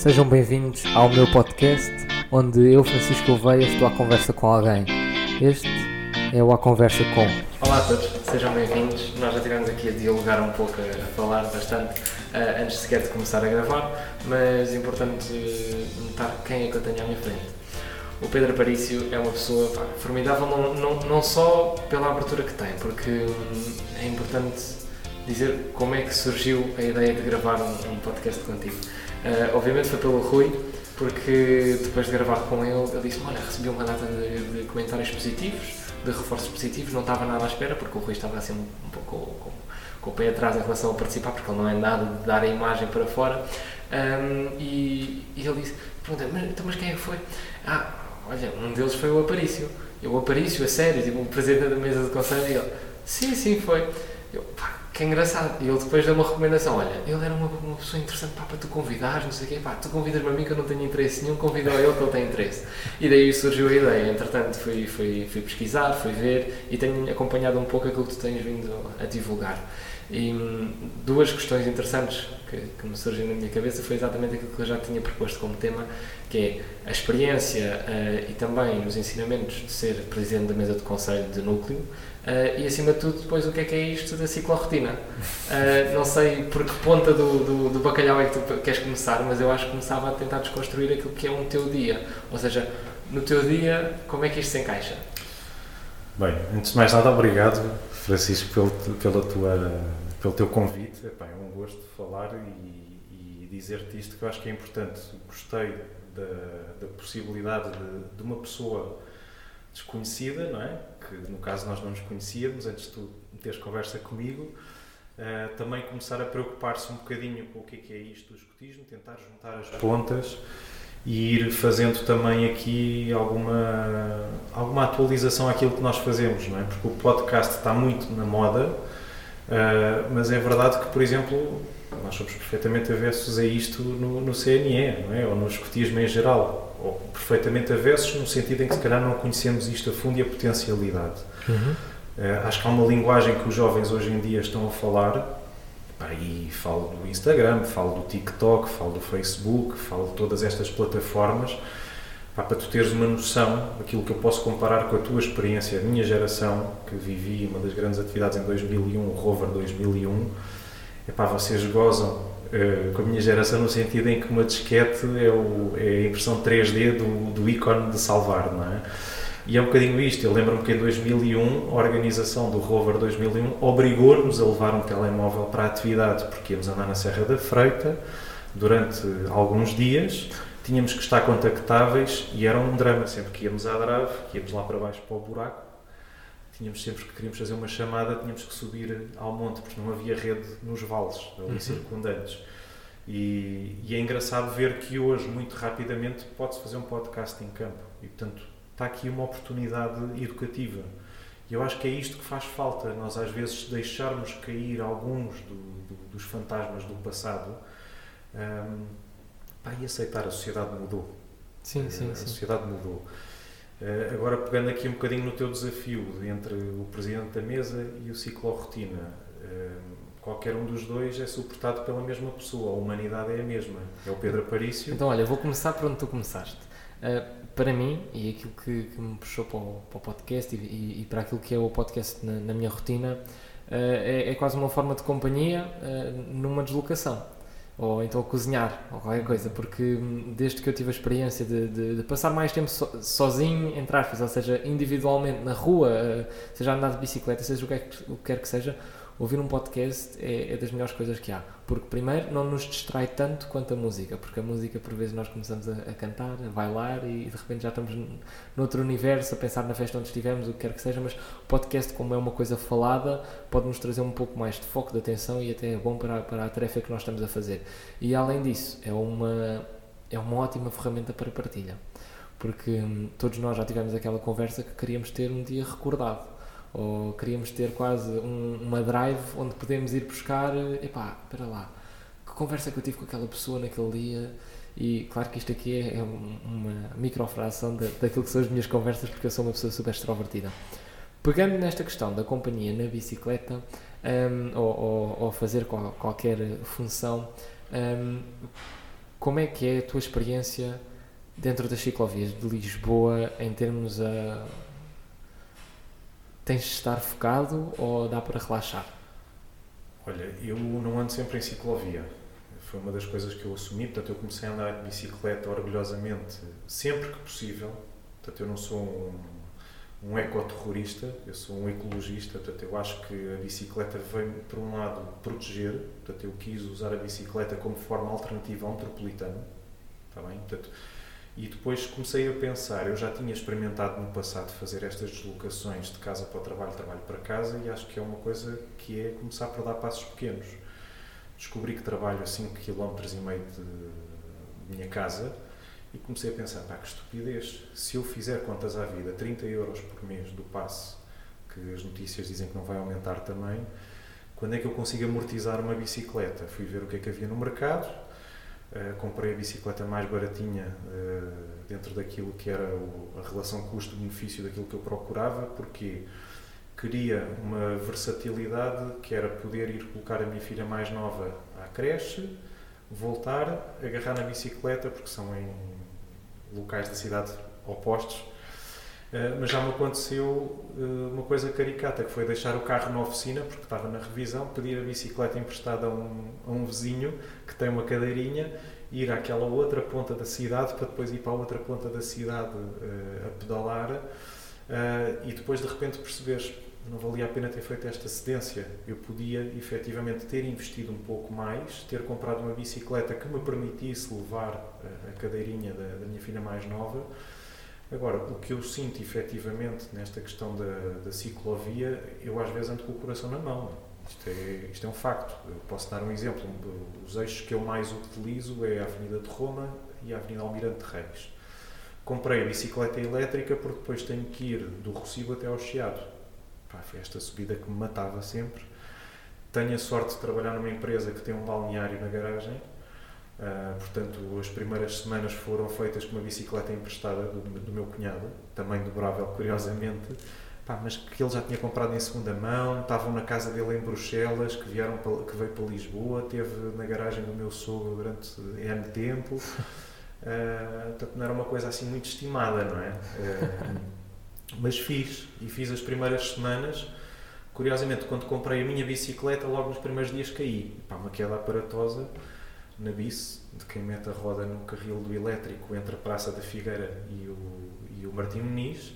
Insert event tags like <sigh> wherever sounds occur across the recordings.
Sejam bem-vindos ao meu podcast, onde eu, Francisco Gouveia, estou à conversa com alguém. Este é o A Conversa Com. Olá a todos, sejam bem-vindos. Nós já estivemos aqui a dialogar um pouco, a falar bastante, uh, antes sequer de começar a gravar, mas é importante uh, notar quem é que eu tenho à minha frente. O Pedro Aparício é uma pessoa pá, formidável, não, não, não só pela abertura que tem, porque hum, é importante dizer como é que surgiu a ideia de gravar um, um podcast contigo. Uh, obviamente foi pelo Rui, porque depois de gravar com ele, ele disse: Olha, recebi uma data de, de, comentários positivos, de reforços positivos, não estava nada à espera, porque o Rui estava assim um, um pouco com, com, o pé atrás em relação a participar, porque ele não é nada de dar a imagem para fora. Um, e, e, ele disse: Perguntei, mas, então, mas quem é que foi? Ah, olha, um deles foi o Aparício. Eu, o Aparício, a sério, tipo, o presidente da mesa de conselho, e ele: Sim, sim, foi. Eu, pá, que é engraçado. E ele depois deu uma recomendação: olha, ele era uma, uma pessoa interessante pá, para tu convidares, não sei o quê, pá, tu convidas-me a mim que eu não tenho interesse nenhum, convida ele que ele tem interesse. E daí surgiu a ideia. Entretanto, fui, fui, fui pesquisar, fui ver e tenho acompanhado um pouco aquilo que tu tens vindo a divulgar. E hum, duas questões interessantes que, que, me surgem na minha cabeça foi exatamente aquilo que eu já tinha proposto como tema, que é a experiência uh, e também os ensinamentos de ser presidente da mesa de conselho de núcleo uh, e acima de tudo depois o que é que é isto da ciclorrotina. Uh, não sei por que ponta do, do, do, bacalhau é que tu queres começar, mas eu acho que começava a tentar desconstruir aquilo que é um teu dia, ou seja, no teu dia como é que isto se encaixa? Bem, antes de mais nada, obrigado Francisco pelo, pela tua, pelo teu convite. Epá, é um gosto falar e, e dizer-te isto que eu acho que é importante. Gostei da, da possibilidade de, de, uma pessoa desconhecida, não é? Que no caso nós não nos conhecíamos antes de tu teres conversa comigo. Uh, também começar a preocupar-se um bocadinho com o que é, que é isto do escotismo, tentar juntar as pontas e ir fazendo também aqui alguma, alguma atualização àquilo que nós fazemos, não é? Porque o podcast está muito na moda, uh, mas é verdade que, por exemplo, nós somos perfeitamente avessos a isto no, no CNE, não é? Ou no escotismo em geral, ou perfeitamente avessos no sentido em que se calhar não conhecemos isto a fundo e a potencialidade. Uhum. Uh, acho que há uma linguagem que os jovens hoje em dia estão a falar Aí falo do Instagram, falo do TikTok, falo do Facebook, falo de todas estas plataformas, pá, para tu teres uma noção daquilo que eu posso comparar com a tua experiência, a minha geração, que vivi uma das grandes atividades em 2001, o Rover 2001, epá, vocês gozam uh, com a minha geração no sentido em que uma disquete é, o, é a impressão 3D do, do ícone de salvar, não é? E é um bocadinho isto. Eu lembro-me que em 2001, a organização do Rover 2001 obrigou-nos a levar um telemóvel para a atividade, porque íamos andar na Serra da Freita durante alguns dias, tínhamos que estar contactáveis e era um drama. Sempre que íamos à Drave, que íamos lá para baixo para o buraco, tínhamos sempre que queríamos fazer uma chamada, tínhamos que subir ao monte, porque não havia rede nos vales ali uhum. circundantes. E, e, é engraçado ver que hoje, muito rapidamente, pode-se fazer um podcast em campo. E, portanto, está aqui uma oportunidade educativa. E eu acho que é isto que faz falta, nós às vezes deixarmos cair alguns do, do, dos fantasmas do passado um, pá, e aceitar a sociedade mudou. Sim, sim, a sim. sociedade mudou. Uh, agora, pegando aqui um bocadinho no teu desafio entre o presidente da mesa e o ciclo-rotina, uh, qualquer um dos dois é suportado pela mesma pessoa, a humanidade é a mesma, é o Pedro Aparício. Então, olha, vou começar por onde tu começaste. Uh, para mim, e aquilo que, que me puxou para o, para o podcast e, e, e, para aquilo que é o podcast na, na minha rotina, é, é, quase uma forma de companhia numa deslocação. Ou então cozinhar, ou qualquer coisa, porque hum, desde que eu tive a experiência de, de, de passar mais tempo so, sozinho, entre aspas, ou seja, individualmente na rua, uh, seja andar de bicicleta, seja o que, é o que quer que seja, ouvir um podcast é, é, das melhores coisas que há. Porque, primeiro, não nos distrai tanto quanto a música, porque a música, por vezes, nós começamos a, a cantar, a bailar e de repente já estamos noutro universo, a pensar na festa onde estivemos, o que quer que seja. Mas o podcast, como é uma coisa falada, pode nos trazer um pouco mais de foco, de atenção e até é bom para, para a tarefa que nós estamos a fazer. E, além disso, é uma, é uma ótima ferramenta para partilha. Porque hum, todos nós já tivemos aquela conversa que queríamos ter um dia recordado ou queríamos ter quase um, uma drive onde podemos ir buscar, epá, espera lá, que conversa que eu tive com aquela pessoa naquele dia e claro que isto aqui é, é uma microfração da, daquilo que são as minhas conversas porque eu sou uma pessoa super extrovertida. Pegando nesta questão da companhia na bicicleta um, ou, ou, ou, fazer qual, qualquer função, um, como é que é a tua experiência dentro das ciclovias de Lisboa em termos a. Tens de estar focado ou dá para relaxar? Olha, eu não ando sempre em ciclovia. Foi uma das coisas que eu assumi. Portanto, eu comecei a andar de bicicleta orgulhosamente sempre que possível. Portanto, eu não sou um, um ecoterrorista, eu sou um ecologista. Portanto, eu acho que a bicicleta vem, por um lado, proteger. Portanto, eu quis usar a bicicleta como forma alternativa ao metropolitano. Está bem? Portanto, e depois comecei a pensar, eu já tinha experimentado no passado fazer estas deslocações de casa para o trabalho, trabalho para casa, e acho que é uma coisa que é começar por dar passos pequenos. Descobri que trabalho a 5 km de minha casa e comecei a pensar, pá, que estupidez, se eu fizer contas à vida, 30 euros por mês do passe, que as notícias dizem que não vai aumentar também, quando é que eu consigo amortizar uma bicicleta? Fui ver o que é que havia no mercado, Uh, comprei a bicicleta mais baratinha uh, dentro daquilo que era a relação custo-benefício daquilo que eu procurava, porque queria uma versatilidade que era poder ir colocar a minha filha mais nova à creche, voltar, agarrar na bicicleta, porque são em locais da cidade opostos, mas já me aconteceu uh, uma coisa caricata, que foi deixar o carro na oficina, porque estava na revisão, pedir a bicicleta emprestada a um, a um vizinho que tem uma cadeirinha, ir àquela outra ponta da cidade para depois ir para a outra ponta da cidade uh, a pedalar e depois de repente perceberes não valia a pena ter feito esta cedência. Eu podia efetivamente ter investido um pouco mais, ter comprado uma bicicleta que me permitisse levar a cadeirinha da, da minha filha mais nova Agora, o que eu sinto efetivamente nesta questão da, da ciclovia, eu às vezes ando com o coração na mão. Isto é, isto é um facto. Eu posso dar um exemplo. Os eixos que eu mais utilizo é a Avenida de Roma e a Avenida Almirante Reis. Comprei a bicicleta elétrica porque depois tenho que ir do Recibo até ao Chiado. Pá, foi esta subida que me matava sempre. Tenho a sorte de trabalhar numa empresa que tem um balneário na garagem Uh, portanto, as primeiras semanas foram feitas com uma bicicleta emprestada do, do meu cunhado, também dobrável, curiosamente, Pá, mas que ele já tinha comprado em segunda mão, estavam na casa dele em Bruxelas, que, vieram para, que veio para Lisboa, teve na garagem do meu sogro durante N tempo. Uh, <laughs> portanto, não era uma coisa assim muito estimada, não é? Uh, mas fiz, e fiz as primeiras semanas. Curiosamente, quando comprei a minha bicicleta, logo nos primeiros dias caí. Pá, uma queda aparatosa na bis, de quem mete a roda no carril do elétrico entre a Praça da Figueira e o, e o Martim Muniz.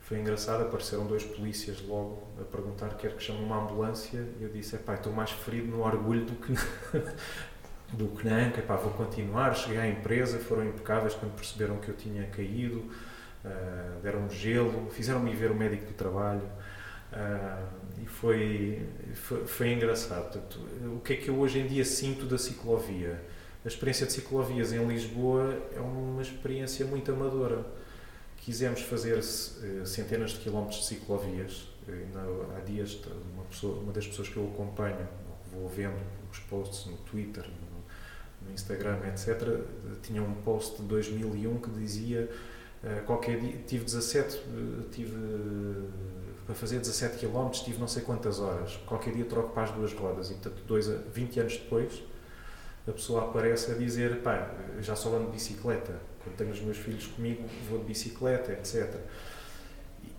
Foi engraçado, apareceram dois polícias logo a perguntar quer que chame uma ambulância e eu disse, epá, estou mais ferido no orgulho do que <laughs> do que na anca, vou continuar, cheguei à empresa, foram impecáveis quando perceberam que eu tinha caído, uh, deram-me gelo, fizeram-me ver o médico do trabalho, Uh, e foi, foi, foi, engraçado. Portanto, o que é que eu hoje em dia sinto da ciclovia? A experiência de ciclovias em Lisboa é uma experiência muito amadora. Quisemos fazer uh, centenas de quilómetros de ciclovias. Uh, há dias, uma, pessoa, uma das pessoas que eu acompanho, vou vendo os posts no Twitter, no, Instagram, etc., tinha um post de 2001 que dizia qualquer dia, tive 17, tive para fazer 17 km tive não sei quantas horas. Qualquer dia troco para as duas rodas e, portanto, dois, 20 anos depois, a pessoa aparece a dizer: pá, já só ando de bicicleta. Quando tenho os meus filhos comigo, vou de bicicleta, etc.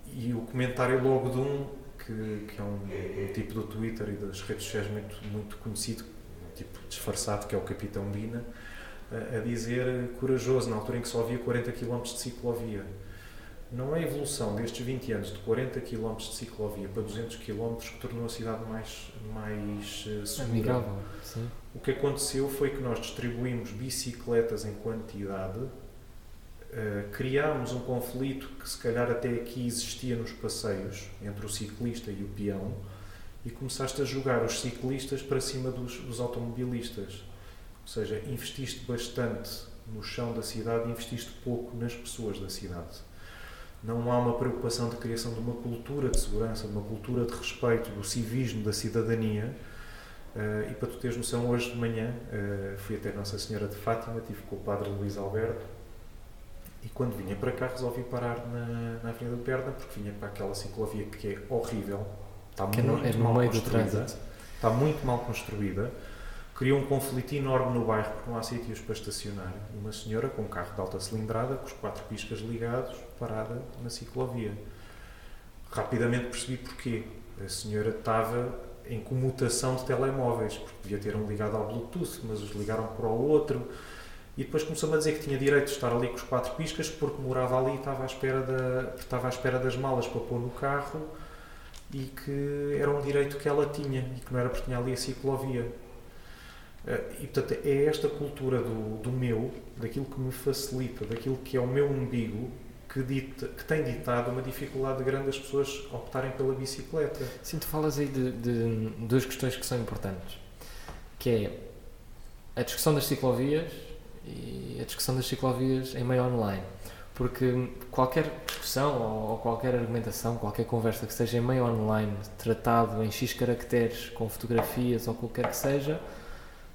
E, e o comentário logo de um, que, que é um, um, tipo do Twitter e das redes sociais muito, muito conhecido, um tipo disfarçado, que é o Capitão Dina, a, a dizer corajoso, na altura em que só havia 40 km de ciclovia não é a evolução destes 20 anos de 40 km de ciclovia para 200 km que tornou a cidade mais, mais uh, segura. Amigável, sim. O que aconteceu foi que nós distribuímos bicicletas em quantidade, uh, criámos um conflito que se calhar até aqui existia nos passeios entre o ciclista e o peão e começaste a jogar os ciclistas para cima dos, dos automobilistas. Ou seja, investiste bastante no chão da cidade e investiste pouco nas pessoas da cidade não há uma preocupação de criação de uma cultura de segurança, de uma cultura de respeito, do civismo, da cidadania. Uh, e para tu teres noção, hoje de manhã uh, fui até Nossa Senhora de Fátima, estive com o Padre Luís Alberto e quando vinha para cá resolvi parar na, na Avenida de Berna porque vinha para aquela ciclovia que é horrível, está que muito é no mal construída, está muito mal construída. criou um conflito enorme no bairro porque não há sítios para estacionar. Uma senhora com um carro de alta cilindrada, com os quatro piscas ligados, parada na ciclovia. Rapidamente percebi porquê. A senhora estava em comutação de telemóveis, porque devia ter um ligado ao Bluetooth, mas os ligaram para o outro. E depois começou-me a dizer que tinha direito de estar ali com os quatro piscas porque morava ali e estava à espera, da, estava à espera das malas para pôr no carro e que era um direito que ela tinha e que não era porque tinha ali a ciclovia. Eh, e portanto é esta cultura do, do meu, daquilo que me facilita, daquilo que é o meu umbigo, que, dita, que tem ditado uma dificuldade grande das pessoas optarem pela bicicleta. Sim, tu falas aí de, de duas questões que são importantes, que é a discussão das ciclovias e a discussão das ciclovias em meio online. Porque qualquer discussão ou qualquer argumentação, qualquer conversa que seja em meio online, tratado em X caracteres, com fotografias ou qualquer que seja,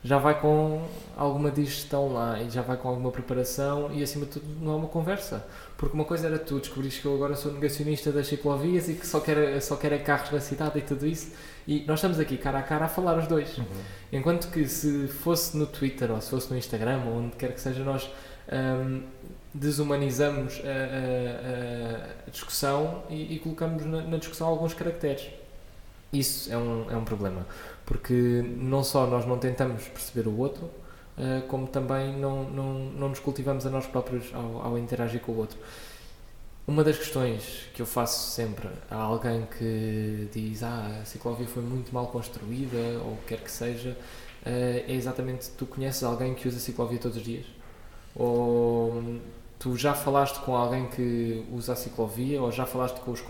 já vai com alguma digestão lá e já vai com alguma preparação e acima de tudo não é uma conversa. Porque uma coisa era tu descobrires que eu agora sou negacionista das ciclovias e que só quero, só quero é carros na cidade e tudo isso e nós estamos aqui cara a cara a falar os dois. Uhum. Enquanto que se fosse no Twitter ou se fosse no Instagram ou onde quer que seja, nós um, desumanizamos a, a, a discussão e, e colocamos na, na, discussão alguns caracteres. Isso é um, é um problema, porque não só nós não tentamos perceber o outro, uh, como também não, não, não nos cultivamos a nós próprios ao, ao interagir com o outro. Uma das questões que eu faço sempre a alguém que diz ah, a ciclovia foi muito mal construída ou o que quer que seja, eh, é exatamente tu conheces alguém que usa a ciclovia todos os dias? Ou tu já falaste com alguém que usa a ciclovia ou já falaste com os,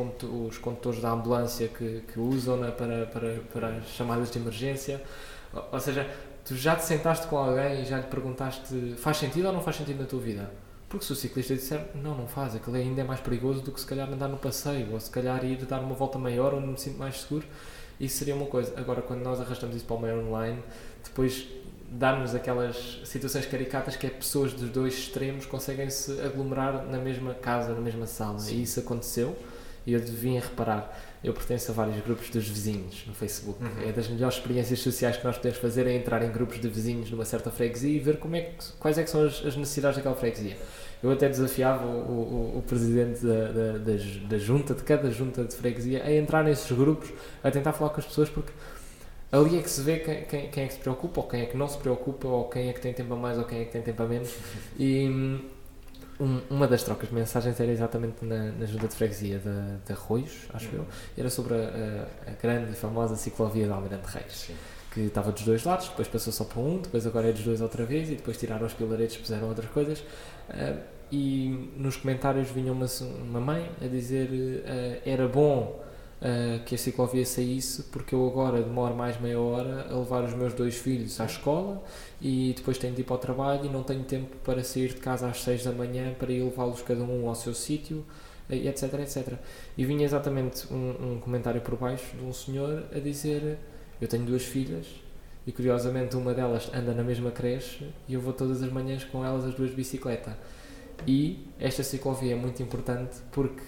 os condutores da ambulância que, que usam né, para, para, para as chamadas de emergência? Ou seja, tu já te sentaste com alguém e já lhe perguntaste faz sentido ou não faz sentido na tua vida? Porque se o ciclista disser não, não faz, aquilo ainda é mais perigoso do que se calhar andar no passeio, ou se calhar ir dar uma volta maior onde me sinto mais seguro, isso seria uma coisa. Agora, quando nós arrastamos isso para o meio online, depois dá-nos aquelas situações caricatas que é pessoas dos dois extremos conseguem se aglomerar na mesma casa, na mesma sala. Sim. E isso aconteceu e eu devia reparar. Eu pertenço a vários grupos dos vizinhos no Facebook. Uhum. É das melhores experiências sociais que nós podemos fazer é entrar em grupos de vizinhos numa certa freguesia e ver como é que, quais é que são as, as necessidades daquela freguesia. Eu até desafiava o, o, o presidente da, da, da, da, junta, de cada junta de freguesia, a entrar nesses grupos, a tentar falar com as pessoas, porque ali é que se vê quem, quem, quem é que se preocupa, ou quem é que não se preocupa, ou quem é que tem tempo a mais, ou quem é que tem tempo a menos. <laughs> E um, uma das trocas de mensagens era exatamente na, na de freguesia de, de Arroios, acho uhum. eu, era sobre a, a, a grande e famosa ciclovia de Almirante Reis. Sim que estava dos dois lados, depois passou só para um, depois agora é dos dois outra vez e depois tiraram os pilaretes e puseram outras coisas. Uh, e nos comentários vinha uma, uma mãe a dizer uh, era bom uh, que a ciclovia saísse porque eu agora demoro mais meia hora a levar os meus dois filhos à escola e depois tenho de ir para o trabalho e não tenho tempo para sair de casa às 6 da manhã para ir levá-los cada um ao seu sítio etc, etc. E vinha exatamente um, um comentário por baixo de um senhor a dizer eu tenho duas filhas e curiosamente uma delas anda na mesma creche e eu vou todas as manhãs com elas as duas de bicicleta. E esta ciclovia é muito importante porque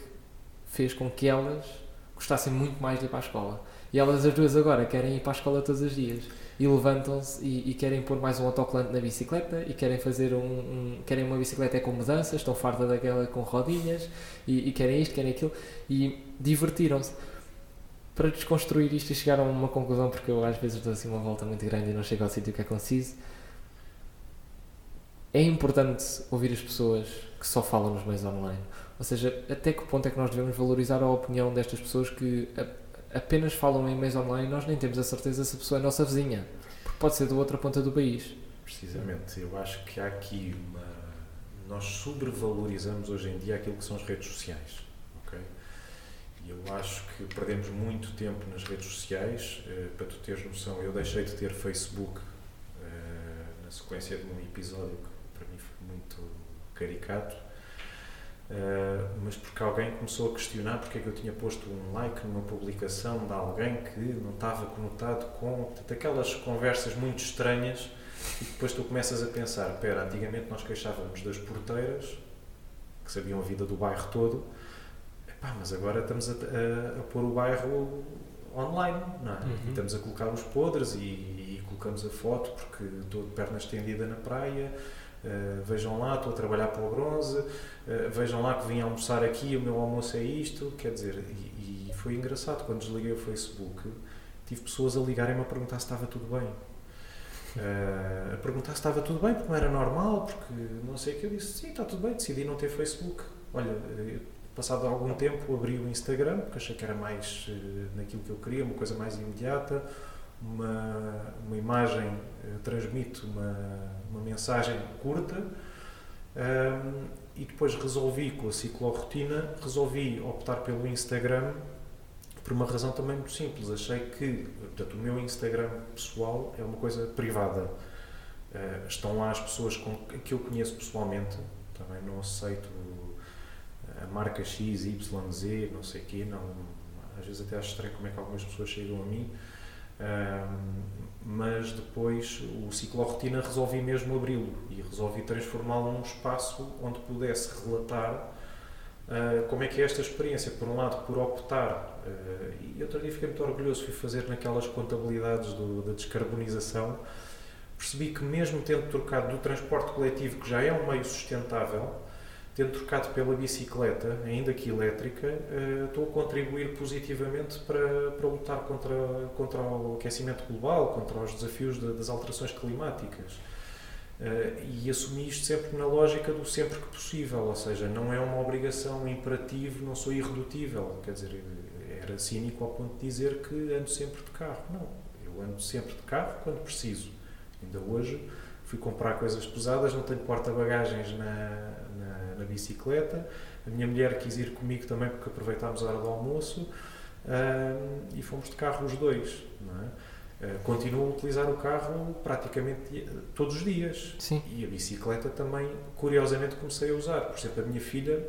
fez com que elas gostassem muito mais de ir para a escola. E elas as duas agora querem ir para a escola todos os dias e levantam-se e, e, querem pôr mais um autocolante na bicicleta e querem fazer um, um querem uma bicicleta com mudanças, estão farta daquela com rodinhas e, e querem isto, querem aquilo e divertiram-se para desconstruir isto e chegar a uma conclusão, porque eu às vezes dou assim uma volta muito grande e não chego ao sítio que é conciso. É importante ouvir as pessoas que só falam nos meios online. Ou seja, até que ponto é que nós devemos valorizar a opinião destas pessoas que apenas falam em meios online e nós nem temos a certeza se a pessoa é nossa vizinha, porque pode ser da outra ponta do país. Precisamente, eu acho que há aqui uma. Nós sobrevalorizamos hoje em dia aquilo que são as redes sociais. E eu acho que perdemos muito tempo nas redes sociais. Uh, para tu teres noção, eu deixei de ter Facebook uh, na sequência de um episódio que para mim foi muito caricato. Uh, mas porque alguém começou a questionar porque é que eu tinha posto um like numa publicação de alguém que não estava conotado com portanto, aquelas conversas muito estranhas e depois tu começas a pensar, espera, antigamente nós queixávamos das porteiras que sabiam a vida do bairro todo Pá, mas agora estamos a, a, a, pôr o bairro online, não é? Uhum. E estamos a colocar os podres e, e, colocamos a foto porque estou de perna estendida na praia, uh, vejam lá, estou a trabalhar para o bronze, uh, vejam lá que vim almoçar aqui, o meu almoço é isto, quer dizer, e, e foi engraçado, quando desliguei o Facebook, tive pessoas a ligarem-me a perguntar se estava tudo bem. Uh, a perguntar se estava tudo bem, porque não era normal, porque não sei o que. Eu disse: sim, está tudo bem, decidi não ter Facebook. Olha, passado algum tempo abri o Instagram, porque achei que era mais naquilo que eu queria, uma coisa mais imediata, uma, uma imagem transmite uma, uma mensagem curta. Um, e depois resolvi com a ciclorotina, resolvi optar pelo Instagram por uma razão também muito simples. Achei que, portanto, o meu Instagram pessoal é uma coisa privada. Uh, estão lá as pessoas com, que eu conheço pessoalmente, também não aceito a marca X, Y, Z, não sei o quê, não, às vezes até acho estranho como é que algumas pessoas chegam a mim, mas depois o ciclorotina resolvi mesmo abri-lo e resolvi transformá-lo num espaço onde pudesse relatar Uh, como é que é esta experiência? Por um lado, por optar, uh, e outro dia fiquei muito orgulhoso, fui fazer naquelas contabilidades do, da descarbonização, percebi que mesmo tendo trocado do transporte coletivo, que já é um meio sustentável, tendo trocado pela bicicleta, ainda que elétrica, uh, estou a contribuir positivamente para, para lutar contra, contra o aquecimento global, contra os desafios de, das alterações climáticas. Uh, e assumi isto sempre na lógica do sempre que possível, ou seja, não é uma obrigação, um imperativo, não sou irredutível. Quer dizer, era cínico ao ponto de dizer que ando sempre de carro. Não, eu ando sempre de carro quando preciso. Ainda hoje fui comprar coisas pesadas, não tenho porta-bagagens na, na, bicicleta. A minha mulher quis ir comigo também porque aproveitámos a hora do almoço uh, e fomos de carro os dois. É? Eh, continuo a utilizar o carro praticamente todos os dias. Sim. E a bicicleta também, curiosamente, comecei a usar. Por exemplo, a minha filha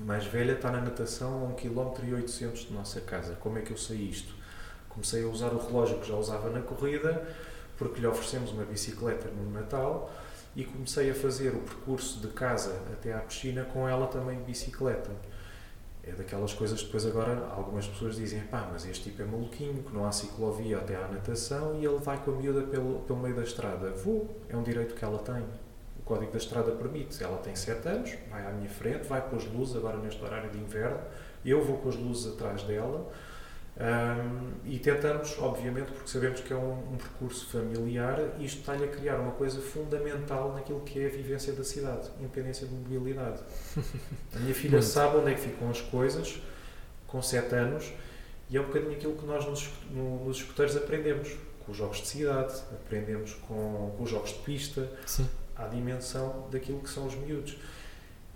mais velha está na natação a 1 km 800 de nossa casa. Como é que eu sei isto? Comecei a usar o relógio que já usava na corrida, porque lhe oferecemos uma bicicleta no Natal e comecei a fazer o percurso de casa até à piscina com ela também de bicicleta é daquelas coisas que depois agora algumas pessoas dizem pá, mas este tipo é maluquinho, que não há ciclovia até à natação e ele vai com a miúda pelo, pelo meio da estrada. Vou, é um direito que ela tem. O Código da Estrada permite. Ela tem 7 anos, vai à minha frente, vai com as luzes, agora neste horário de inverno, eu vou com as luzes atrás dela um, e tentamos, obviamente, porque sabemos que é um, um percurso familiar, isto está-lhe a criar uma coisa fundamental naquilo que é a vivência da cidade, independência de mobilidade. <laughs> A minha filha sabe onde é que ficam as coisas, com 7 anos, e é um bocadinho aquilo que nós nos, no, nos escuteiros aprendemos, com os jogos de cidade, aprendemos com, com os jogos de pista, Sim. à dimensão daquilo que são os miúdos.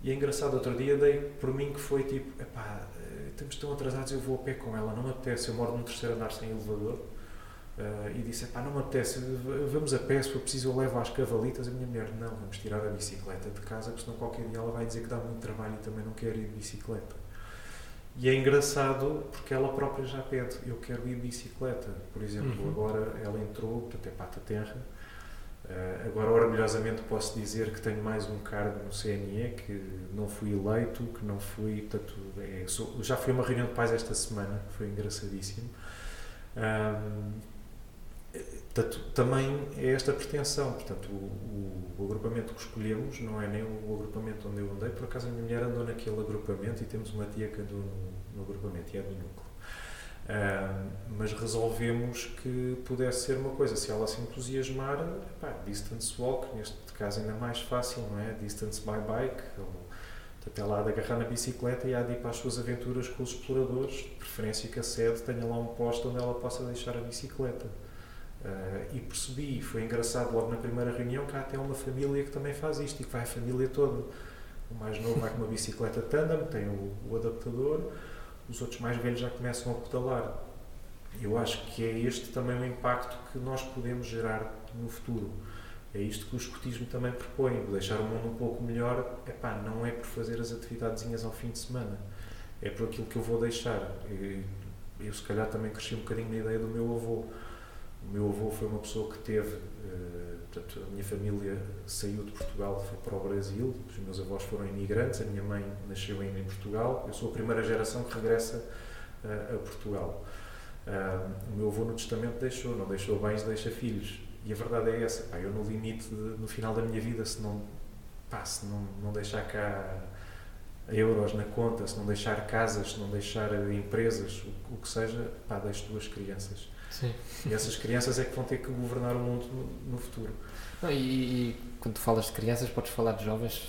E é engraçado, outro dia dei por mim que foi tipo, epá, estamos tão atrasados, eu vou a pé com ela, não me apetece, eu moro no terceiro andar sem elevador, uh, e disse, epá, não me apetece, vamos a pé, se for preciso eu levo às cavalitas, a minha mulher, não, vamos tirar a bicicleta de casa, porque senão qualquer dia ela vai dizer que dá muito trabalho e também não quer ir de bicicleta. E é engraçado porque ela própria já pede, eu quero ir de bicicleta, por exemplo, uhum. agora ela entrou, portanto é pata terra, Uh, agora, orgulhosamente, posso dizer que tenho mais um cargo no CNE, que não fui eleito, que não fui. Portanto, é, sou, já fui a uma reunião de pais esta semana, foi engraçadíssimo. Um, portanto, também é esta pretensão. Portanto, o, o, agrupamento que escolhemos não é nem o agrupamento onde eu andei, por acaso a minha mulher andou naquele agrupamento e temos uma tia que andou no, no agrupamento e é do núcleo. Uh, mas resolvemos que pudesse ser uma coisa, se ela se entusiasmar, distance walk, neste caso ainda mais fácil, não é? Distance by bike, ou até lá de agarrar na bicicleta e há de ir para as suas aventuras com os exploradores, de preferência que a sede tenha lá um posto onde ela possa deixar a bicicleta. Uh, e percebi, foi engraçado logo na primeira reunião, que há até uma família que também faz isto e que vai a família toda. O mais novo vai com uma bicicleta tandem, tem o, o adaptador, os outros mais velhos já começam a pedalar. Eu acho que é este também o impacto que nós podemos gerar no futuro. É isto que o escotismo também propõe, deixar o mundo um pouco melhor, epá, não é por fazer as atividadezinhas ao fim de semana, é por aquilo que eu vou deixar. Eu, eu se calhar também cresci um bocadinho na ideia do meu avô. O meu avô foi uma pessoa que teve, uh, portanto, a minha família saiu de Portugal, foi para o Brasil, os meus avós foram imigrantes, a minha mãe nasceu ainda em Portugal, eu sou a primeira geração que regressa uh, a Portugal. Uh, o meu avô no testamento deixou, não deixou bens, deixa filhos. e a verdade é essa, pá, eu no limite, de, no final da minha vida, se não, pá, se não, não deixar cá euros na conta, se não deixar casas, se não deixar empresas, o, o que seja, pá, deixo duas crianças. Sim. E essas crianças é que vão ter que governar o mundo no, no futuro. Não, e, e, quando tu falas de crianças, podes falar de jovens,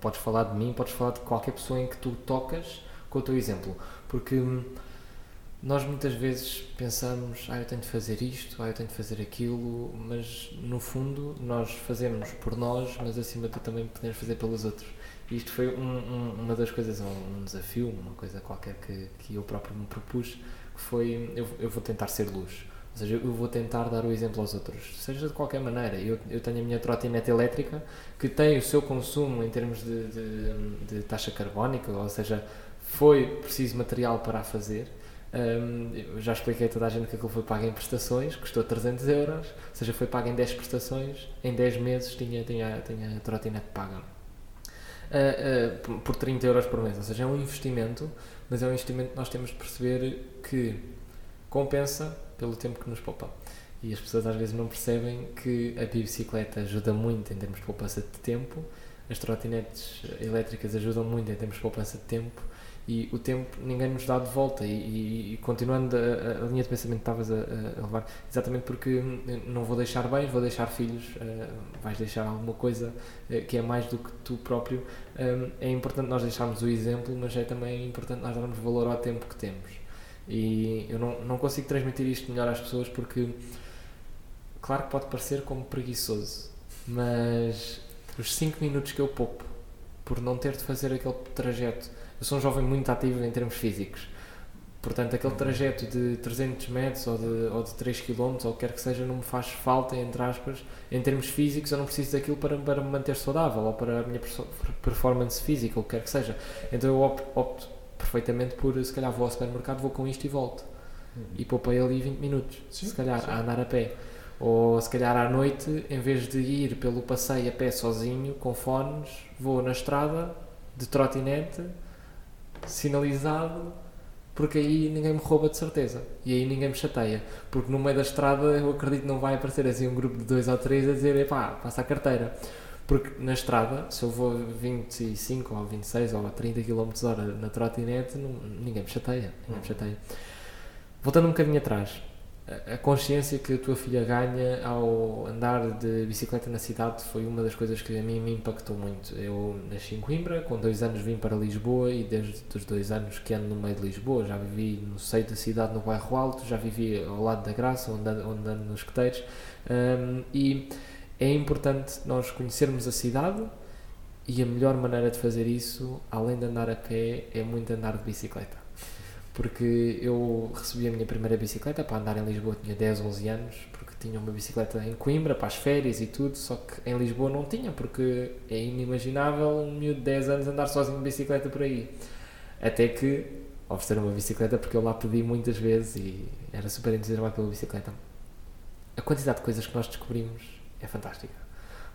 podes falar de mim, podes falar de qualquer pessoa em que tu tocas com o teu exemplo. Porque hum, nós muitas vezes pensamos, ah, eu tenho de fazer isto, ah, eu tenho de fazer aquilo, mas no fundo nós fazemos por nós, mas acima de tudo também podemos fazer pelos outros. E isto foi um, um, uma das coisas, um, um, desafio, uma coisa qualquer que, que eu próprio me propus, foi, eu, eu vou tentar ser luz. Ou seja, eu vou tentar dar o exemplo aos outros, seja de qualquer maneira. Eu, eu tenho a minha trotinete elétrica que tem o seu consumo em termos de, de, de taxa carbónica, ou seja, foi preciso material para a fazer. Um, já expliquei a toda a gente que aquilo foi pago em prestações, custou 300 euros, ou seja, foi pago em 10 prestações, em 10 meses tinha, tinha, tinha a trotinete paga. Uh, uh, por 30 euros por mês, ou seja, é um investimento, mas é um investimento que nós temos de perceber que compensa pelo tempo que nos poupa. E as pessoas às vezes não percebem que a bicicleta ajuda muito em termos de poupança de tempo, as trotinetes elétricas ajudam muito em termos de poupança de tempo e o tempo ninguém nos dá de volta. E, e, e continuando a, a, linha de pensamento que estavas a, a, levar, exatamente porque não vou deixar bens, vou deixar filhos, uh, vais deixar alguma coisa uh, que é mais do que tu próprio. Um, é importante nós deixarmos o exemplo, mas é também importante nós darmos valor ao tempo que temos. E eu não, não consigo transmitir isto melhor às pessoas porque, claro que pode parecer como preguiçoso, mas os 5 minutos que eu poupo por não ter de fazer aquele trajeto. Eu sou um jovem muito ativo em termos físicos. Portanto, aquele trajeto de 300 metros ou de, ou de 3 km, ou o que quer que seja, não me faz falta, entre aspas, em termos físicos, eu não preciso daquilo para, para me manter saudável ou para a minha performance física, ou o que quer que seja. Então eu opto, opto perfeitamente por, se calhar vou ao supermercado, vou com isto e volto. Uhum. E poupei ali 20 minutos, sim, se calhar, sim. a andar a pé. Ou se calhar à noite, em vez de ir pelo passeio a pé sozinho, com fones, vou na estrada, de trotinete, sinalizado, porque aí ninguém me rouba de certeza. E aí ninguém me chateia. Porque no meio da estrada eu acredito que não vai aparecer assim um grupo de dois ou três a dizer, epá, passa a carteira. Porque na estrada, se eu vou 25 ou 26 ou 30 km hora na trotinete, não, ninguém me chateia. Ninguém me chateia. Voltando um bocadinho atrás, a consciência que a tua filha ganha ao andar de bicicleta na cidade foi uma das coisas que a mim me impactou muito. Eu nasci em Coimbra, com dois anos vim para Lisboa e desde os dois anos que ando no meio de Lisboa, já vivi no seio da cidade, no bairro Alto, já vivi ao lado da Graça, onde ando, onde ando nos escuteiros, um, e é importante nós conhecermos a cidade e a melhor maneira de fazer isso, além de andar a pé, é muito andar de bicicleta. Porque eu recebi a minha primeira bicicleta para andar em Lisboa, tinha 10, 11 anos, porque tinha uma bicicleta em Coimbra para as férias e tudo, só que em Lisboa não tinha, porque é inimaginável um miúdo de 10 anos andar sozinho de bicicleta por aí. Até que ofereceram uma bicicleta, porque eu lá pedi muitas vezes e era super entusiasmado pela bicicleta. A quantidade de coisas que nós descobrimos é fantástica.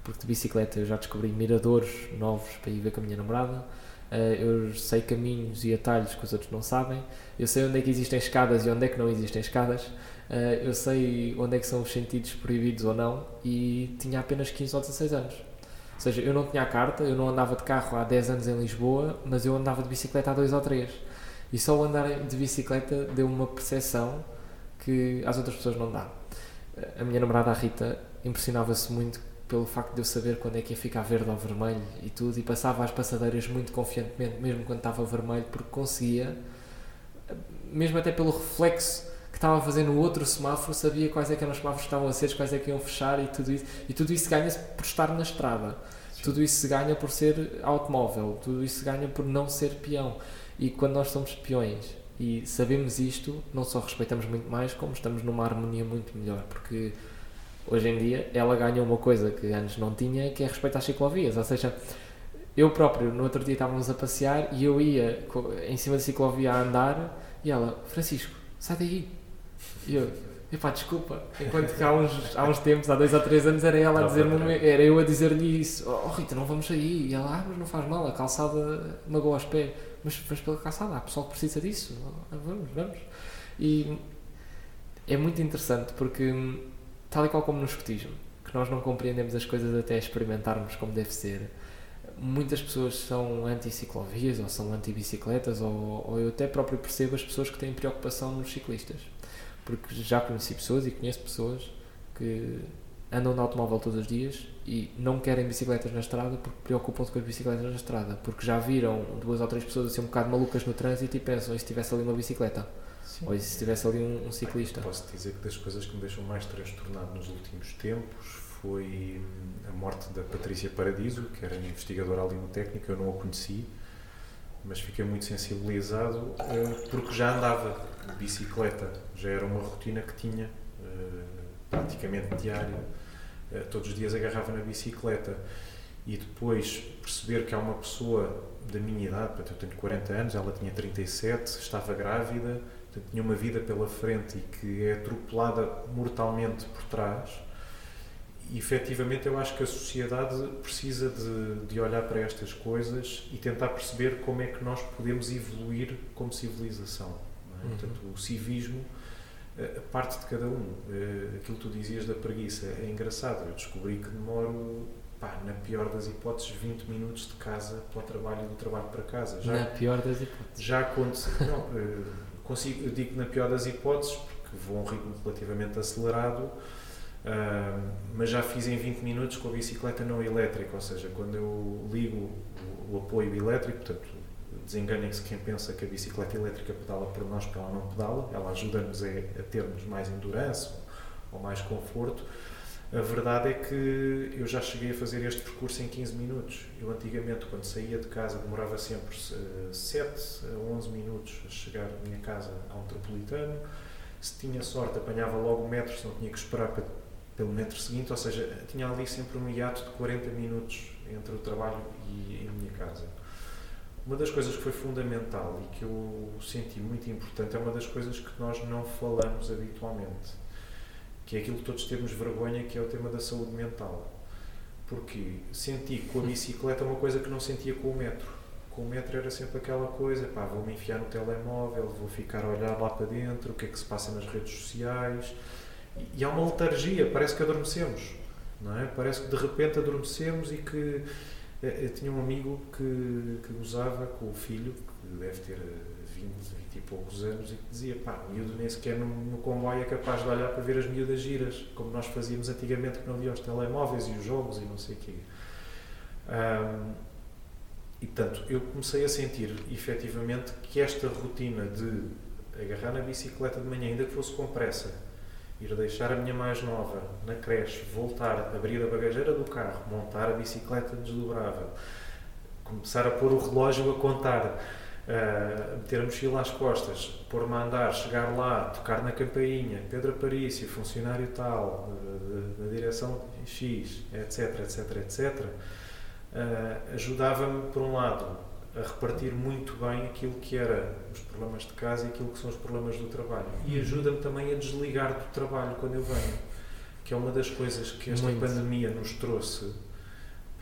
Porque de bicicleta eu já descobri miradores novos para ir ver com a minha namorada. Uh, eu sei caminhos e atalhos que os outros não sabem. Eu sei onde é que existem escadas e onde é que não existem escadas. Uh, eu sei onde é que são os sentidos proibidos ou não. E tinha apenas 15 ou 16 anos. Ou seja, eu não tinha a carta, eu não andava de carro há 10 anos em Lisboa, mas eu andava de bicicleta há 2 ou 3. E só o andar de bicicleta deu uma percepção que às outras pessoas não dá. A minha namorada, a Rita, impressionava-se muito pelo facto de eu saber quando é que ia ficar verde ou vermelho e tudo, e passava as passadeiras muito confiantemente, mesmo quando estava vermelho, porque conseguia, mesmo até pelo reflexo que estava a fazer no outro semáforo, sabia quais é que eram os semáforos que estavam acesos, quais é que iam fechar e tudo isso. E tudo isso ganha-se por estar na estrada. Sim. Tudo isso se ganha por ser automóvel, tudo isso se ganha por não ser peão. E quando nós somos peões e sabemos isto, não só respeitamos muito mais, como estamos numa harmonia muito melhor, porque Hoje em dia ela ganha uma coisa que antes não tinha, que é respeito às ciclovias. Ou seja, eu próprio, no outro dia estávamos a passear e eu ia em cima da ciclovia a andar e ela, Francisco, sai daí. E eu, epá, desculpa. Enquanto que há uns, há uns tempos, há dois ou três anos, era ela a dizer-me, era eu a dizer-lhe isso, oh Rita, não vamos sair. E ela, ah, mas não faz mal, a calçada magoa aos pés. Mas vamos pela calçada, há pessoal que precisa disso. Vamos, vamos. E é muito interessante porque tal e qual como no escotismo, que nós não compreendemos as coisas até experimentarmos como deve ser. Muitas pessoas são anti-ciclovias ou são anti-bicicletas, ou, ou eu até próprio percebo as pessoas que têm preocupação nos ciclistas. Porque já conheci pessoas e conheço pessoas que andam de automóvel todos os dias e não querem bicicletas na estrada porque preocupam-se com as bicicletas na estrada, porque já viram duas ou três pessoas assim um bocado malucas no trânsito e pensam, e se tivesse ali uma bicicleta? Sim. Ou se tivesse ali um, um ciclista? Posso dizer que das coisas que me deixam mais transtornado nos últimos tempos foi hum, a morte da Patrícia Paradiso, que era investigadora ali no técnico, eu não a conheci, mas fiquei muito sensibilizado uh, porque já andava de bicicleta, já era uma rotina que tinha uh, praticamente diária eh, todos os dias agarrava na bicicleta e depois perceber que há uma pessoa da minha idade, eu tenho 40 anos, ela tinha 37, estava grávida, portanto, tinha uma vida pela frente e que é atropelada mortalmente por trás. E efetivamente eu acho que a sociedade precisa de, de olhar para estas coisas e tentar perceber como é que nós podemos evoluir como civilização. É? Uhum. Portanto, o civismo a parte de cada um. Eh, aquilo que tu dizias da preguiça é engraçado. Eu descobri que demoro, pá, na pior das hipóteses, 20 minutos de casa para o trabalho e do trabalho para casa. Já, na pior das hipóteses. Já aconteceu. Não, eh, consigo, eu digo na pior das hipóteses porque vou a um ritmo relativamente acelerado. Uh, mas já fiz em 20 minutos com a bicicleta não elétrica, ou seja, quando eu ligo o, o apoio elétrico, portanto, desenganem-se quem pensa que a bicicleta elétrica pedala por nós, porque ela não pedala, ela ajuda-nos a, a, termos mais endurance ou, ou mais conforto. A verdade é que eu já cheguei a fazer este percurso em 15 minutos. Eu antigamente, quando saía de casa, demorava sempre 7 a 11 minutos a chegar à minha casa ao metropolitano. Se tinha sorte, apanhava logo o metro, se não tinha que esperar pelo metro seguinte, ou seja, tinha ali sempre um hiato de 40 minutos entre o trabalho e a minha casa. Uma das coisas que foi fundamental e que eu senti muito importante é uma das coisas que nós não falamos habitualmente, que é aquilo que todos temos vergonha, que é o tema da saúde mental. Porque senti com a bicicleta uma coisa que não sentia com o metro. Com o metro era sempre aquela coisa, pá, vou-me enfiar no telemóvel, vou ficar a olhar lá para dentro, o que é que se passa nas redes sociais. E, e há uma letargia, parece que adormecemos, não é? Parece que de repente adormecemos e que eu tinha um amigo que, que gozava com o filho, que deve ter 20, 20 e poucos anos, e que dizia: pá, o miúdo nem sequer no, no comboio é capaz de olhar para ver as miúdas giras, como nós fazíamos antigamente, que não havia os telemóveis e os jogos e não sei o quê. Um, e portanto, eu comecei a sentir efetivamente que esta rotina de agarrar na bicicleta de manhã, ainda que fosse com pressa, ir deixar a minha mais nova na creche, voltar, abrir a bagageira do carro, montar a bicicleta desdobrável, começar a pôr o relógio a contar, uh, meter a mochila às costas, pôr-me a andar, chegar lá, tocar na campainha, Pedro Aparício, funcionário tal, da direção X, etc, etc, etc, uh, ajudava-me, por um lado, a repartir muito bem aquilo que era os problemas de casa e aquilo que são os problemas do trabalho. E ajuda-me também a desligar do trabalho quando eu venho, que é uma das coisas que esta muito. pandemia nos trouxe,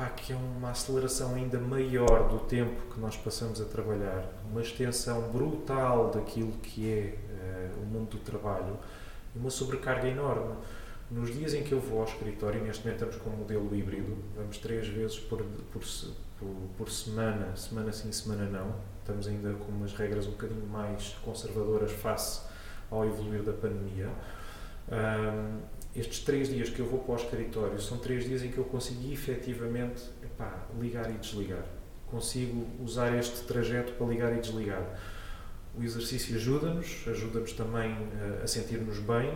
pá, que é uma aceleração ainda maior do tempo que nós passamos a trabalhar, uma extensão brutal daquilo que é uh, o mundo do trabalho uma sobrecarga enorme. Nos dias em que eu vou ao escritório, neste momento estamos com um modelo híbrido, vamos três vezes por, por, por, por semana, semana sim, semana não. Estamos ainda com umas regras um bocadinho mais conservadoras face ao evoluir da pandemia. Um, estes três dias que eu vou para o escritório são três dias em que eu consigo efetivamente epá, ligar e desligar. Consigo usar este trajeto para ligar e desligar. O exercício ajuda-nos, ajuda-nos também a, a sentir-nos bem.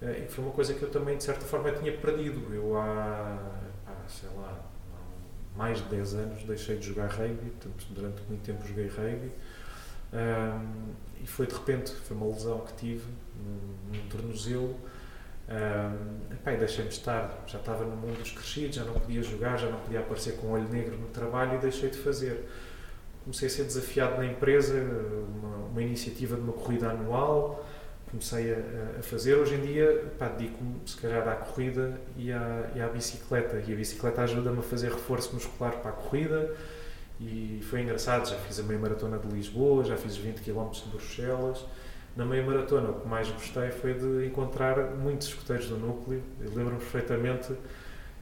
Uh, e foi uma coisa que eu também, de certa forma, tinha perdido. Eu há, há sei lá, mais de 10 anos deixei de jogar rugby, durante muito tempo joguei rugby. Um, e foi de repente, foi uma lesão que tive num, num tornozelo. Um, deixei-me estar, já estava no mundo dos crescidos, já não podia jogar, já não podia aparecer com um olho negro no trabalho e deixei de fazer. Comecei a ser desafiado na empresa, uma, uma iniciativa de uma corrida anual, comecei a, a, fazer. Hoje em dia, dedico-me se calhar à corrida e à, e à bicicleta. E a bicicleta ajuda-me a fazer reforço muscular para a corrida. E foi engraçado, já fiz a meia maratona de Lisboa, já fiz 20 km de Bruxelas. Na meia maratona, o que mais gostei foi de encontrar muitos escuteiros do núcleo. Lembro-me perfeitamente,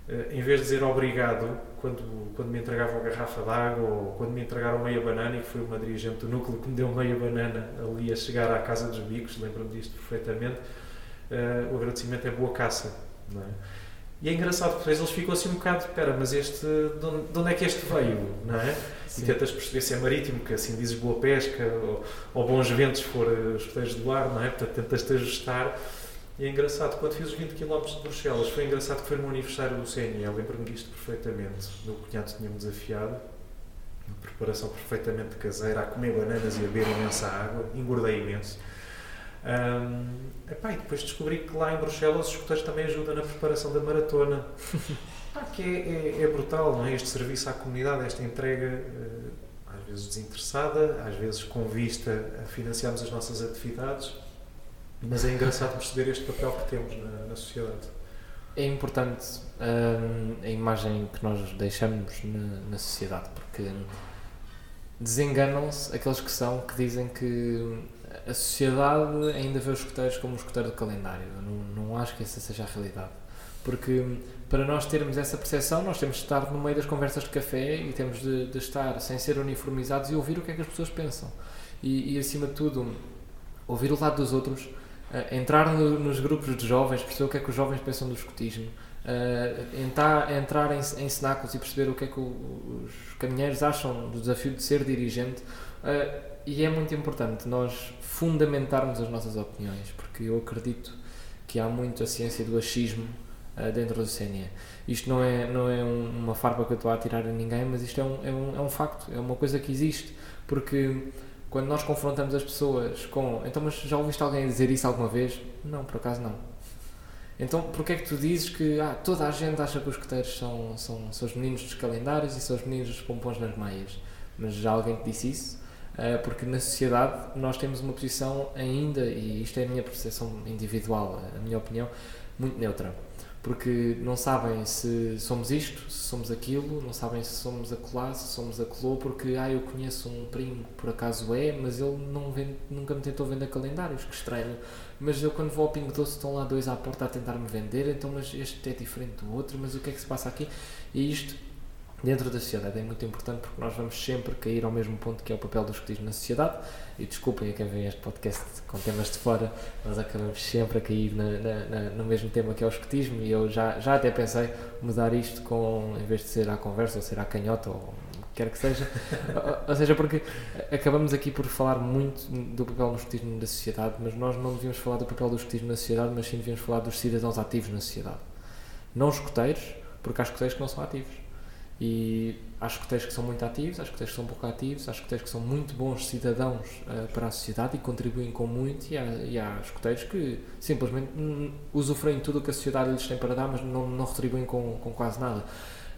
eh, em vez de dizer obrigado quando, quando me entregavam a garrafa de água ou quando me entregaram meia banana, e foi uma dirigente do núcleo que me deu meia banana ali a chegar à Casa dos Bicos, lembro-me disto perfeitamente, uh, o agradecimento é boa caça. Não é? E é engraçado porque eles ficam assim um bocado, espera, mas este, de onde é que este veio, não é? Sim. E tentas perceber se é marítimo, que assim dizes boa pesca, ou, ou bons ventos for os escuteiros do ar, não é? Portanto, tentas-te ajustar. E é engraçado, quando fiz os 20 km de Bruxelas, foi engraçado que foi no aniversário do CNL, lembro-me disto perfeitamente. Meu cunhado tinha-me desafiado, uma preparação perfeitamente caseira, a comer bananas e a beber imensa água, engordei imenso. Um, epá, e depois descobri que lá em Bruxelas os escuteiros também ajudam na preparação da maratona. <laughs> ah, que é, é, é, brutal, não é? Este serviço à comunidade, esta entrega, uh, às vezes desinteressada, às vezes com vista a financiarmos as nossas atividades, mas é engraçado perceber este papel que temos na, na sociedade. É importante um, a imagem que nós deixamos na, na sociedade, porque desenganam-se aqueles que são que dizem que a sociedade ainda vê os escuteiros como um escuteiro de calendário. Não, não acho que essa seja a realidade. Porque para nós termos essa percepção, nós temos de estar no meio das conversas de café e temos de, de estar sem ser uniformizados e ouvir o que é que as pessoas pensam. E, e acima de tudo, ouvir o lado dos outros, uh, entrar no, nos grupos de jovens, perceber o que é que os jovens pensam do escutismo, uh, entrar, entrar em, em cenáculos e perceber o que é que o, os caminheiros acham do desafio de ser dirigente. Uh, e é muito importante nós fundamentarmos as nossas opiniões, porque eu acredito que há muito a ciência do achismo uh, dentro do CNE. Isto não é, não é um, uma farpa que eu estou a tirar a ninguém, mas isto é um, é, um, é um facto, é uma coisa que existe, porque quando nós confrontamos as pessoas com então, mas já ouviste alguém dizer isso alguma vez? Não, por acaso não. Então, porquê é que tu dizes que ah, toda a gente acha que os coteiros são, são, são os meninos dos calendários e são os meninos dos pompons nas meias? Mas já alguém te disse isso? Eh, porque na sociedade nós temos uma posição ainda, e isto é a minha percepção individual, a minha opinião, muito neutra. Porque não sabem se somos isto, se somos aquilo, não sabem se somos a colar, se somos a colô, porque ah, eu conheço um primo por acaso é, mas ele não vende, nunca me tentou vender calendários, que estranho. Mas eu quando vou ao Pingo Doce estão lá dois à porta a tentar me vender, então mas este é diferente do outro, mas o que é que se passa aqui? E isto dentro da sociedade. É muito importante porque nós vamos sempre cair ao mesmo ponto que é o papel do escotismo na sociedade. E desculpem a quem vê este podcast com temas de fora nós acabamos sempre a cair na, na, no mesmo tema que é o escotismo. E eu já, já até pensei mudar isto com em vez de ser à conversa ou ser à canhota ou quer que seja. <laughs> Ou, ou, seja, porque acabamos aqui por falar muito do papel do escotismo na sociedade mas nós não devíamos falar do papel do escotismo na sociedade mas sim devíamos falar dos cidadãos ativos na sociedade. Não escoteiros porque há escoteiros que não são ativos e há escuteiros que são muito ativos, há escuteiros que são pouco ativos, há escuteiros que são muito bons cidadãos uh, para a sociedade e contribuem com muito, e há, e há escuteiros que simplesmente usufruem tudo o que a sociedade lhes tem para dar, mas não, não retribuem com, com quase nada.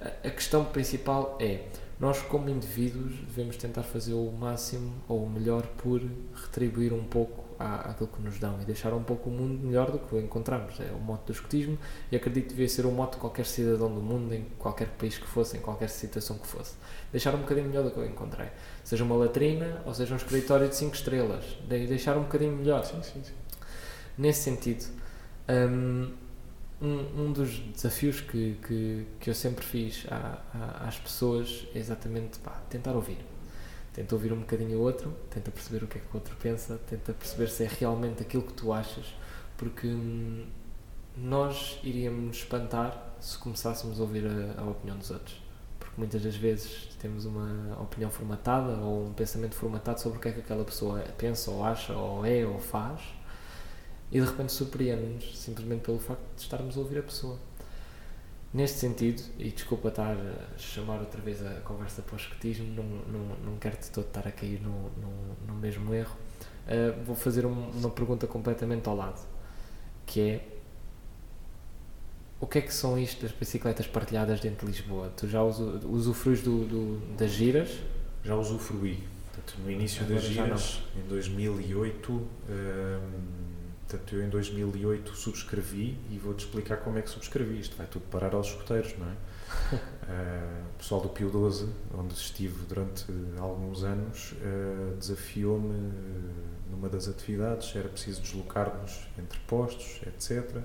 A, a questão principal é nós, como indivíduos, devemos tentar fazer o máximo ou o melhor por retribuir um pouco à, àquilo que nos dão e deixar um pouco o mundo melhor do que o encontramos. É o moto do escotismo e acredito que devia ser o moto de qualquer cidadão do mundo, em qualquer país que fosse, em qualquer situação que fosse. Deixar um bocadinho melhor do que eu encontrei. Seja uma latrina ou seja um escritório de 5 estrelas. Deixar um bocadinho melhor. Sim, sim, sim. Nesse sentido. Hum, um, um dos desafios que, que, que eu sempre fiz à, à, às pessoas é exatamente pá, tentar ouvir. Tenta ouvir um bocadinho o outro, tenta perceber o que é que o outro pensa, tenta perceber se é realmente aquilo que tu achas, porque hum, nós iríamos espantar se começássemos a ouvir a, a opinião dos outros. Porque muitas das vezes temos uma opinião formatada ou um pensamento formatado sobre o que é que aquela pessoa pensa ou acha ou é ou faz e de repente surpreende-nos simplesmente pelo facto de estarmos a ouvir a pessoa. Neste sentido, e desculpa estar a chamar outra vez a conversa para o escotismo, não, não, não quero de todo estar a cair no, no, no mesmo erro, uh, vou fazer um, uma pergunta completamente ao lado, que é o que é que são isto das bicicletas partilhadas dentro de Lisboa? Tu já uso, usufruis do, do, das giras? Já usufruí. Portanto, no início Agora das giras, em 2008, um, Portanto, eu em 2008 subscrevi e vou-te explicar como é que subscrevi. Isto vai tudo parar aos escuteiros, não é? Uh, <laughs> o pessoal do Pio 12, onde estive durante alguns anos, uh, desafiou-me numa das atividades, era preciso deslocar-nos entre postos, etc.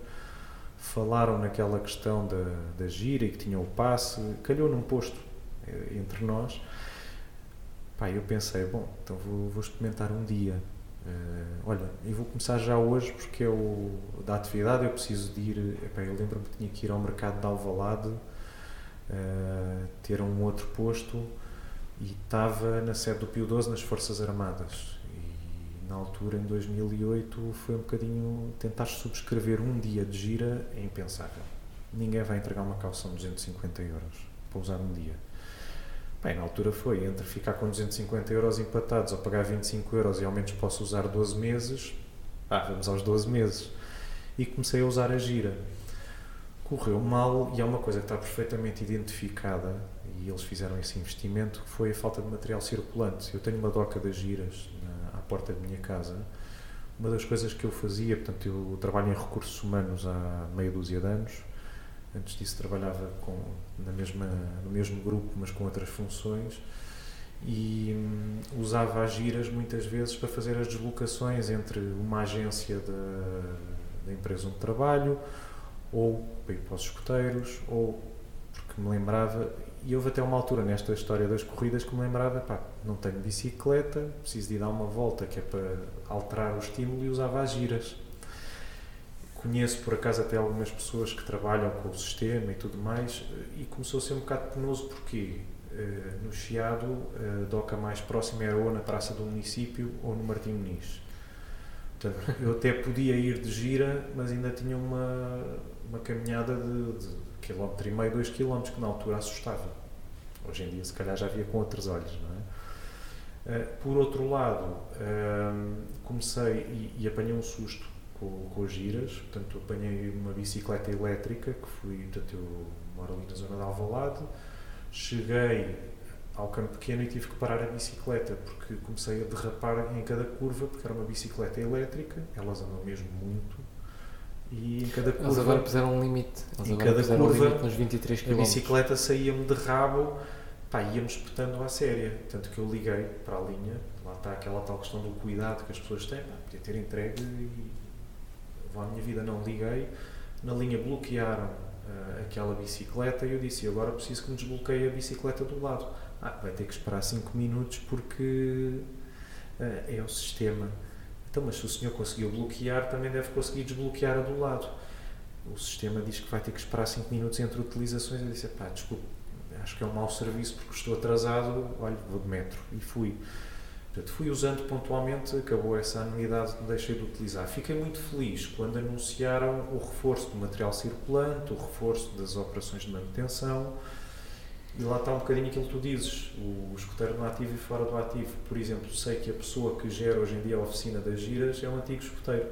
Falaram naquela questão da, da gira e que tinham o passe, calhou num posto entre nós. Pá, eu pensei, bom, então vou, vou experimentar um dia. Uh, olha, eu vou começar já hoje porque é o da atividade, eu preciso de ir. Epá, eu lembro-me que tinha que ir ao mercado de Alvalade, uh, ter um outro posto e estava na sede do Pio 12 nas Forças Armadas. E na altura, em 2008, foi um bocadinho tentar subscrever um dia de gira é impensável. Ninguém vai entregar uma calção de 250 euros para usar um dia. Bem, na altura foi entre ficar com 250 euros empatados ou pagar 25 euros e ao menos posso usar 12 meses, ah, vamos aos 12 meses. E comecei a usar a gira. Correu mal e é uma coisa que está perfeitamente identificada e eles fizeram esse investimento que foi a falta de material circulante. Eu tenho uma doca das giras na, à porta da minha casa. Uma das coisas que eu fazia, portanto, eu trabalho em recursos humanos há meia dúzia de anos Antes disso trabalhava com, na mesma, no mesmo grupo, mas com outras funções e hum, usava as giras muitas vezes para fazer as deslocações entre uma agência da, da empresa onde trabalho ou para ir para os escoteiros ou porque me lembrava e houve até uma altura nesta história das corridas que me lembrava pá, não tenho bicicleta, preciso de ir dar uma volta que é para alterar o estímulo e usava as giras Conheço por acaso até algumas pessoas que trabalham com o sistema e tudo mais, e começou a ser um bocado penoso porque uh, no Chiado a doca mais próxima era ou na Praça do Município ou no Martim Muniz. Portanto, eu até podia ir de gira, mas ainda tinha uma, uma caminhada de, de quilómetro e meio, dois quilómetros, que na altura assustava. Hoje em dia, se calhar, já via com outros olhos, não é? Uh, por outro lado, uh, comecei e apanhei um susto com, com giras, portanto apanhei uma bicicleta elétrica, que fui, portanto eu moro ali na zona de Alvalade, cheguei ao campo pequeno e tive que parar a bicicleta porque comecei a derrapar em cada curva porque era uma bicicleta elétrica, elas andam mesmo muito e em cada curva... Eles agora puseram um limite, eles em cada curva, um nos 23 km. A bicicleta saía-me de rabo, pá, ia-me espetando à séria, tanto que eu liguei para a linha, lá está aquela tal questão do cuidado que as pessoas têm, pá, podia ter entregue e à minha vida não liguei, na linha bloquearam uh, aquela bicicleta e eu disse, agora preciso que me desbloqueie a bicicleta do lado. Ah, vai ter que esperar 5 minutos porque uh, é o sistema. Então, mas se o senhor conseguiu bloquear, também deve conseguir desbloquear a do lado. O sistema diz que vai ter que esperar 5 minutos entre utilizações. Eu disse, pá, desculpe, acho que é um mau serviço porque estou atrasado, olha, vou de metro. E fui. Portanto, fui usando pontualmente, acabou essa anuidade, deixei de utilizar. Fiquei muito feliz quando anunciaram o reforço do material circulante, o reforço das operações de manutenção. E lá está um bocadinho aquilo que tu dizes, o escoteiro no ativo e fora do ativo. Por exemplo, sei que a pessoa que gera hoje em dia a oficina das giras é um antigo escoteiro,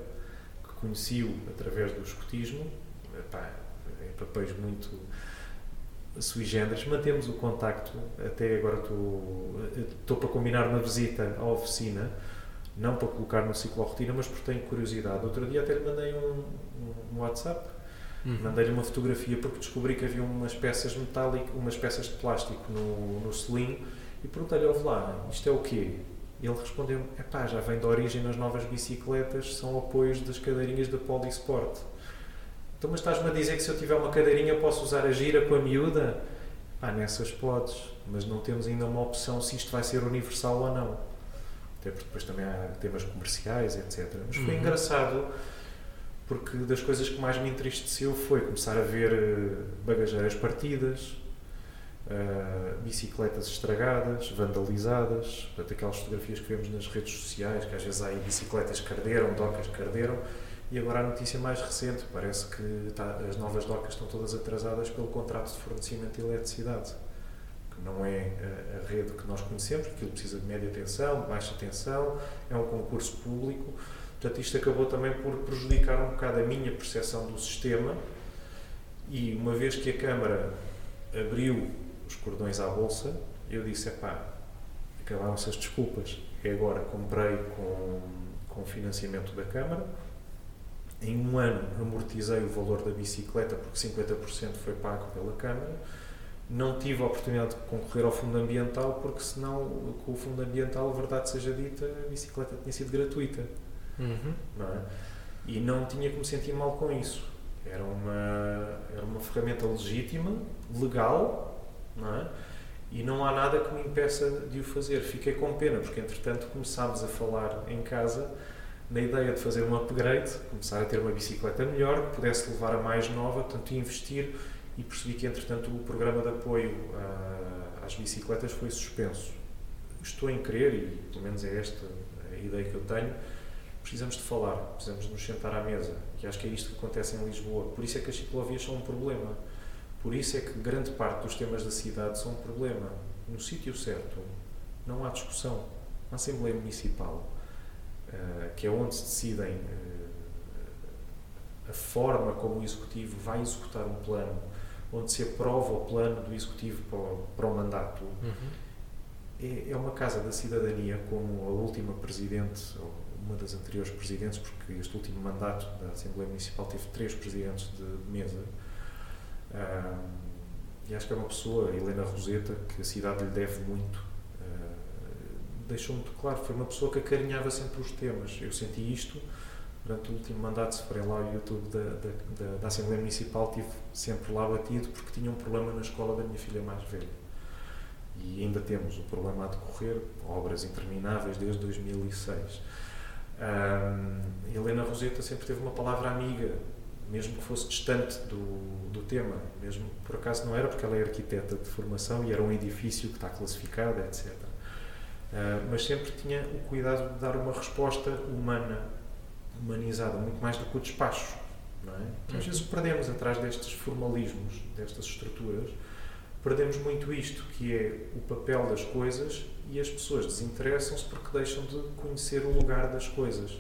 que conheci-o através do escotismo, epá, em papéis muito sui generis, mantemos o contacto, até agora estou para combinar uma visita à oficina, não para colocar no ciclo rotina, mas porque tenho curiosidade. Outro dia até lhe mandei um, um WhatsApp, uhum. mandei-lhe uma fotografia porque descobri que havia umas peças metálicas, umas peças de plástico no, no selim e perguntei-lhe, ouve lá, isto é o quê? Ele respondeu, é pá, já vem de origem nas novas bicicletas, são apoios das cadeirinhas da Polisport. Então, mas estás-me a dizer que se eu tiver uma cadeirinha posso usar a gira com a miúda? Ah, nessas podes, mas não temos ainda uma opção se isto vai ser universal ou não. Até porque depois também há temas comerciais, etc. Mas foi uhum. engraçado porque das coisas que mais me entristeceu foi começar a ver eh, bagageiras partidas, uh, bicicletas estragadas, vandalizadas, portanto, aquelas fotografias que vemos nas redes sociais, que às vezes há aí bicicletas que arderam, docas que arderam, e agora a notícia mais recente, parece que tá, as novas docas estão todas atrasadas pelo contrato de fornecimento de eletricidade, que não é a, a rede que nós conhecemos, aquilo precisa de média tensão, de baixa tensão, é um concurso público. Portanto, isto acabou também por prejudicar um bocado a minha percepção do sistema e uma vez que a Câmara abriu os cordões à Bolsa, eu disse, epá, acabaram-se as desculpas. E agora comprei com, com financiamento da Câmara, em um ano amortizei o valor da bicicleta porque 50% foi pago pela Câmara não tive a oportunidade de concorrer ao Fundo Ambiental, porque senão, com o Fundo Ambiental, a verdade seja dita, a bicicleta tinha sido gratuita. Uhum. Não é? E não tinha que me sentir mal com isso. Era uma, era uma ferramenta legítima, legal, não é? E não há nada que me impeça de o fazer. Fiquei com pena, porque entretanto começámos a falar em casa na ideia de fazer um upgrade, começar a ter uma bicicleta melhor, que pudesse levar a mais nova, portanto investir e percebi que entretanto o programa de apoio ah, às bicicletas foi suspenso. Estou em querer, e pelo menos é esta a ideia que eu tenho, precisamos de falar, precisamos de nos sentar à mesa, e acho que é isto que acontece em Lisboa. Por isso é que as ciclovias são um problema. Por isso é que grande parte dos temas da cidade são um problema. No sítio certo, não há discussão. Na Assembleia Municipal, que é onde se decidem uh, a forma como o Executivo vai executar um plano, onde se aprova o plano do Executivo para o, para o mandato, Uhum. é, é uma casa da cidadania, como a última Presidente, ou uma das anteriores Presidentes, porque este último mandato da Assembleia Municipal teve três Presidentes de, mesa. Ah, e acho que é uma pessoa, Helena Roseta, que a cidade lhe deve muito. Deixou muito claro, foi uma pessoa que acarinhava sempre os temas. Eu senti isto durante o último mandato, se forem lá ao YouTube da, da, da, da Assembleia Municipal, tive sempre lá batido porque tinha um problema na escola da minha filha mais velha. E ainda temos o problema a decorrer, obras intermináveis desde 2006. Ah, Helena Roseta sempre teve uma palavra amiga, mesmo que fosse distante do, do tema, mesmo por acaso não era, porque ela é arquiteta de formação e era um edifício que está classificado, etc. Uh, mas sempre tinha o cuidado de dar uma resposta humana, humanizada, muito mais do que o despacho. Não é? Que às vezes perdemos atrás destes formalismos, destas estruturas, perdemos muito isto, que é o papel das coisas e as pessoas desinteressam-se porque deixam de conhecer o lugar das coisas.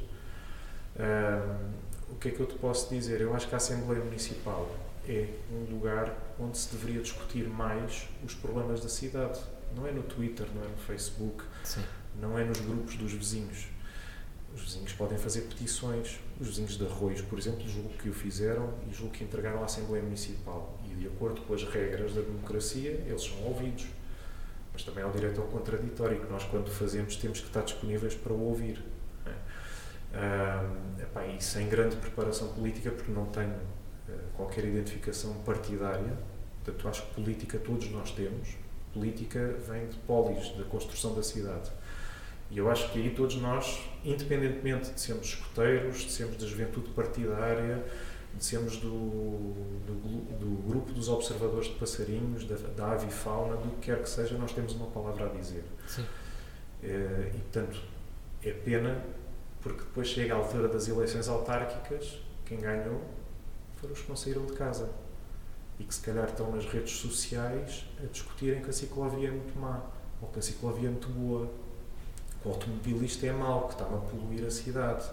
Uh, o que é que eu te posso dizer? Eu acho que a Assembleia Municipal é um lugar onde se deveria discutir mais os problemas da cidade. Não é no Twitter, não é no Facebook, Sim. não é nos grupos dos vizinhos. Os vizinhos podem fazer petições. Os vizinhos de Arroios, por exemplo, julgo que o fizeram e julgo que entregaram à Assembleia Municipal. E de acordo com as regras da democracia, eles são ouvidos. Mas também há o direito ao contraditório, que nós, quando fazemos, temos que estar disponíveis para o ouvir. é? Epá, e sem grande preparação política, porque não tenho uh, qualquer identificação partidária, portanto, acho que política todos nós temos. Política vem de polis, da construção da cidade. E eu acho que aí todos nós, independentemente de sermos escuteiros, de sermos da juventude partidária, de sermos do, do, do grupo dos observadores de passarinhos, da, da avifauna, do que quer que seja, nós temos uma palavra a dizer. Sim. Uh, e, portanto, é pena porque depois chega a altura das eleições autárquicas, quem ganhou foram os que não saíram de casa e que se calhar estão nas redes sociais a discutirem que a ciclovia é muito má ou que a ciclovia é muito boa, que o automobilista é mau, que está a poluir a cidade.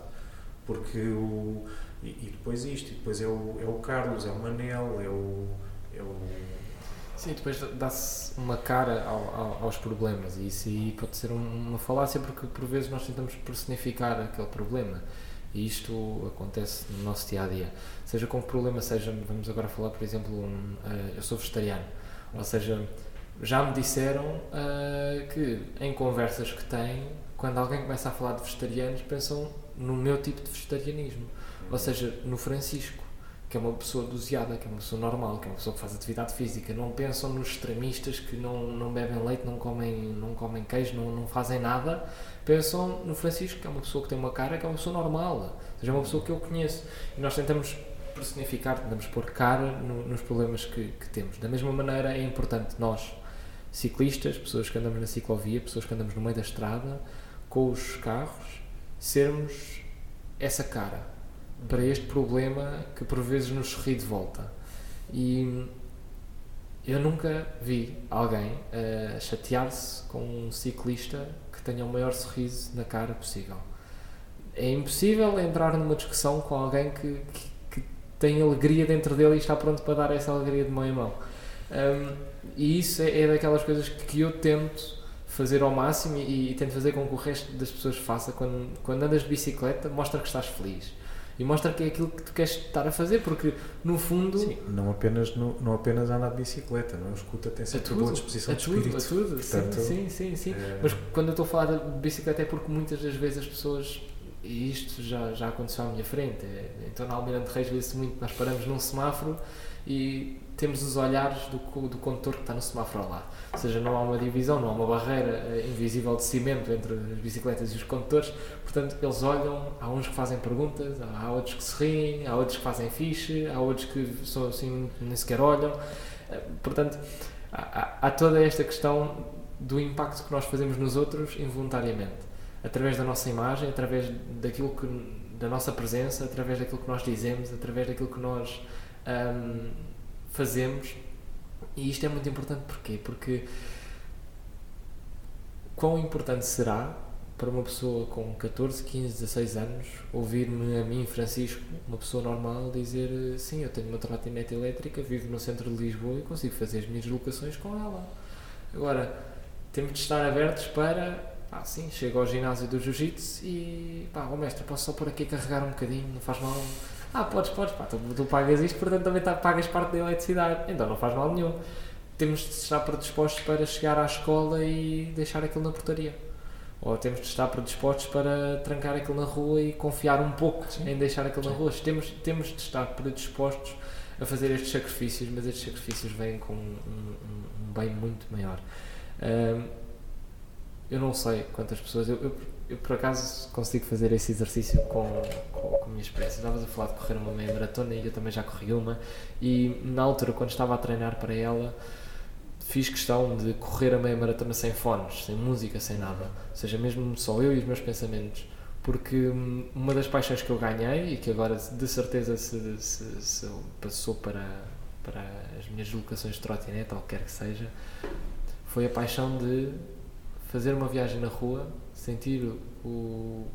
Porque o. E, e depois isto, e depois é o, é o Carlos, é o Manel, é o. É o Sim, depois dá-se uma cara ao, ao, aos problemas e isso aí pode ser uma falácia porque por vezes nós tentamos personificar aquele problema e isto acontece no nosso dia a dia. Seja com que problema seja, vamos agora falar, por exemplo, um, uh, eu sou vegetariano, ou seja, já me disseram uh, que em conversas que têm, quando alguém começa a falar de vegetarianos, pensam no meu tipo de vegetarianismo, ou seja, no Francisco que é uma pessoa doseada, que é uma pessoa normal, que é uma pessoa que faz atividade física. Não pensam nos extremistas que não, não bebem leite, não comem, não comem queijo, não, não fazem nada. Pensam no Francisco, que é uma pessoa que tem uma cara, que é uma pessoa normal, ou seja, é uma pessoa que eu conheço. E nós tentamos personificar, tentamos pôr cara no, nos problemas que, que temos. Da mesma maneira, é importante nós, ciclistas, pessoas que andamos na ciclovia, pessoas que andamos no meio da estrada, com os carros, sermos essa cara para este problema que por vezes nos sorri de volta. E eu nunca vi alguém uh, chatear-se com um ciclista que tenha o maior sorriso na cara possível. É impossível entrar numa discussão com alguém que, que, que tem alegria dentro dele e está pronto para dar essa alegria de mão em mão. Um, e isso é, é, daquelas coisas que eu tento fazer ao máximo e, e tento fazer com que o resto das pessoas faça. Quando, quando andas de bicicleta, mostra que estás feliz e mostra que é aquilo que tu queres estar a fazer, porque no fundo. Sim, não apenas, não, não apenas andar de bicicleta, não é? Escuta tem sempre boa disposição a de tudo, espírito. A tudo, Portanto, sim, sim, sim. sim. é- Mas quando eu estou a falar de bicicleta é porque muitas das vezes as pessoas. E isto já, já aconteceu à minha frente. é- Então na Almirante Reis vê-se muito, nós paramos num semáforo e temos os olhares do, do condutor que está no semáforo ao lado. Ou seja, não há uma divisão, não há uma barreira eh, invisível de cimento entre as bicicletas e os condutores. Portanto, eles olham, há uns que fazem perguntas, há outros que se riem, há outros que fazem fixe, há outros que são assim, nem sequer olham. Eh, Portanto, há, há- toda esta questão do impacto que nós fazemos nos outros involuntariamente. Através da nossa imagem, através daquilo que, da nossa presença, através daquilo que nós dizemos, através daquilo que nós ahm, fazemos. E isto é muito importante porquê? Porque quão importante será para uma pessoa com 14, 15, 16 anos ouvir-me a mim, Francisco, uma pessoa normal, dizer sim, eu tenho uma trotinete elétrica, vivo no centro de Lisboa e consigo fazer as minhas deslocações com ela. Agora, temos de estar abertos para, pá, sim, chego ao ginásio do Jiu-Jitsu e, pá, ó mestre, posso só por aqui carregar um bocadinho, não faz mal. Ah, podes, podes, pá, tu, tu pagas isto, portanto também tá, pagas parte da eletricidade, então não faz mal nenhum. Temos de estar predispostos para chegar à escola e deixar aquilo na portaria. Ou temos de estar predispostos para trancar aquilo na rua e confiar um pouco em deixar aquilo na Sim. rua. Temos, temos de estar predispostos a fazer estes sacrifícios, mas estes sacrifícios vêm com um, um- um bem muito maior. Ahm, eu não sei quantas pessoas. Eu, eu, eu, por acaso consigo fazer esse exercício com, com, com a minha experiência. Estavas a falar de correr uma meia maratona e eu também já corri uma. E na altura, quando estava a treinar para ela, fiz questão de correr a meia maratona sem fones, sem música, sem nada. Ou seja, mesmo só eu e os meus pensamentos. Porque hum, uma das paixões que eu ganhei e que agora de certeza se, se- se passou para, para as minhas deslocações de trotinete, ou quer que seja, foi a paixão de fazer uma viagem na rua, sentir o,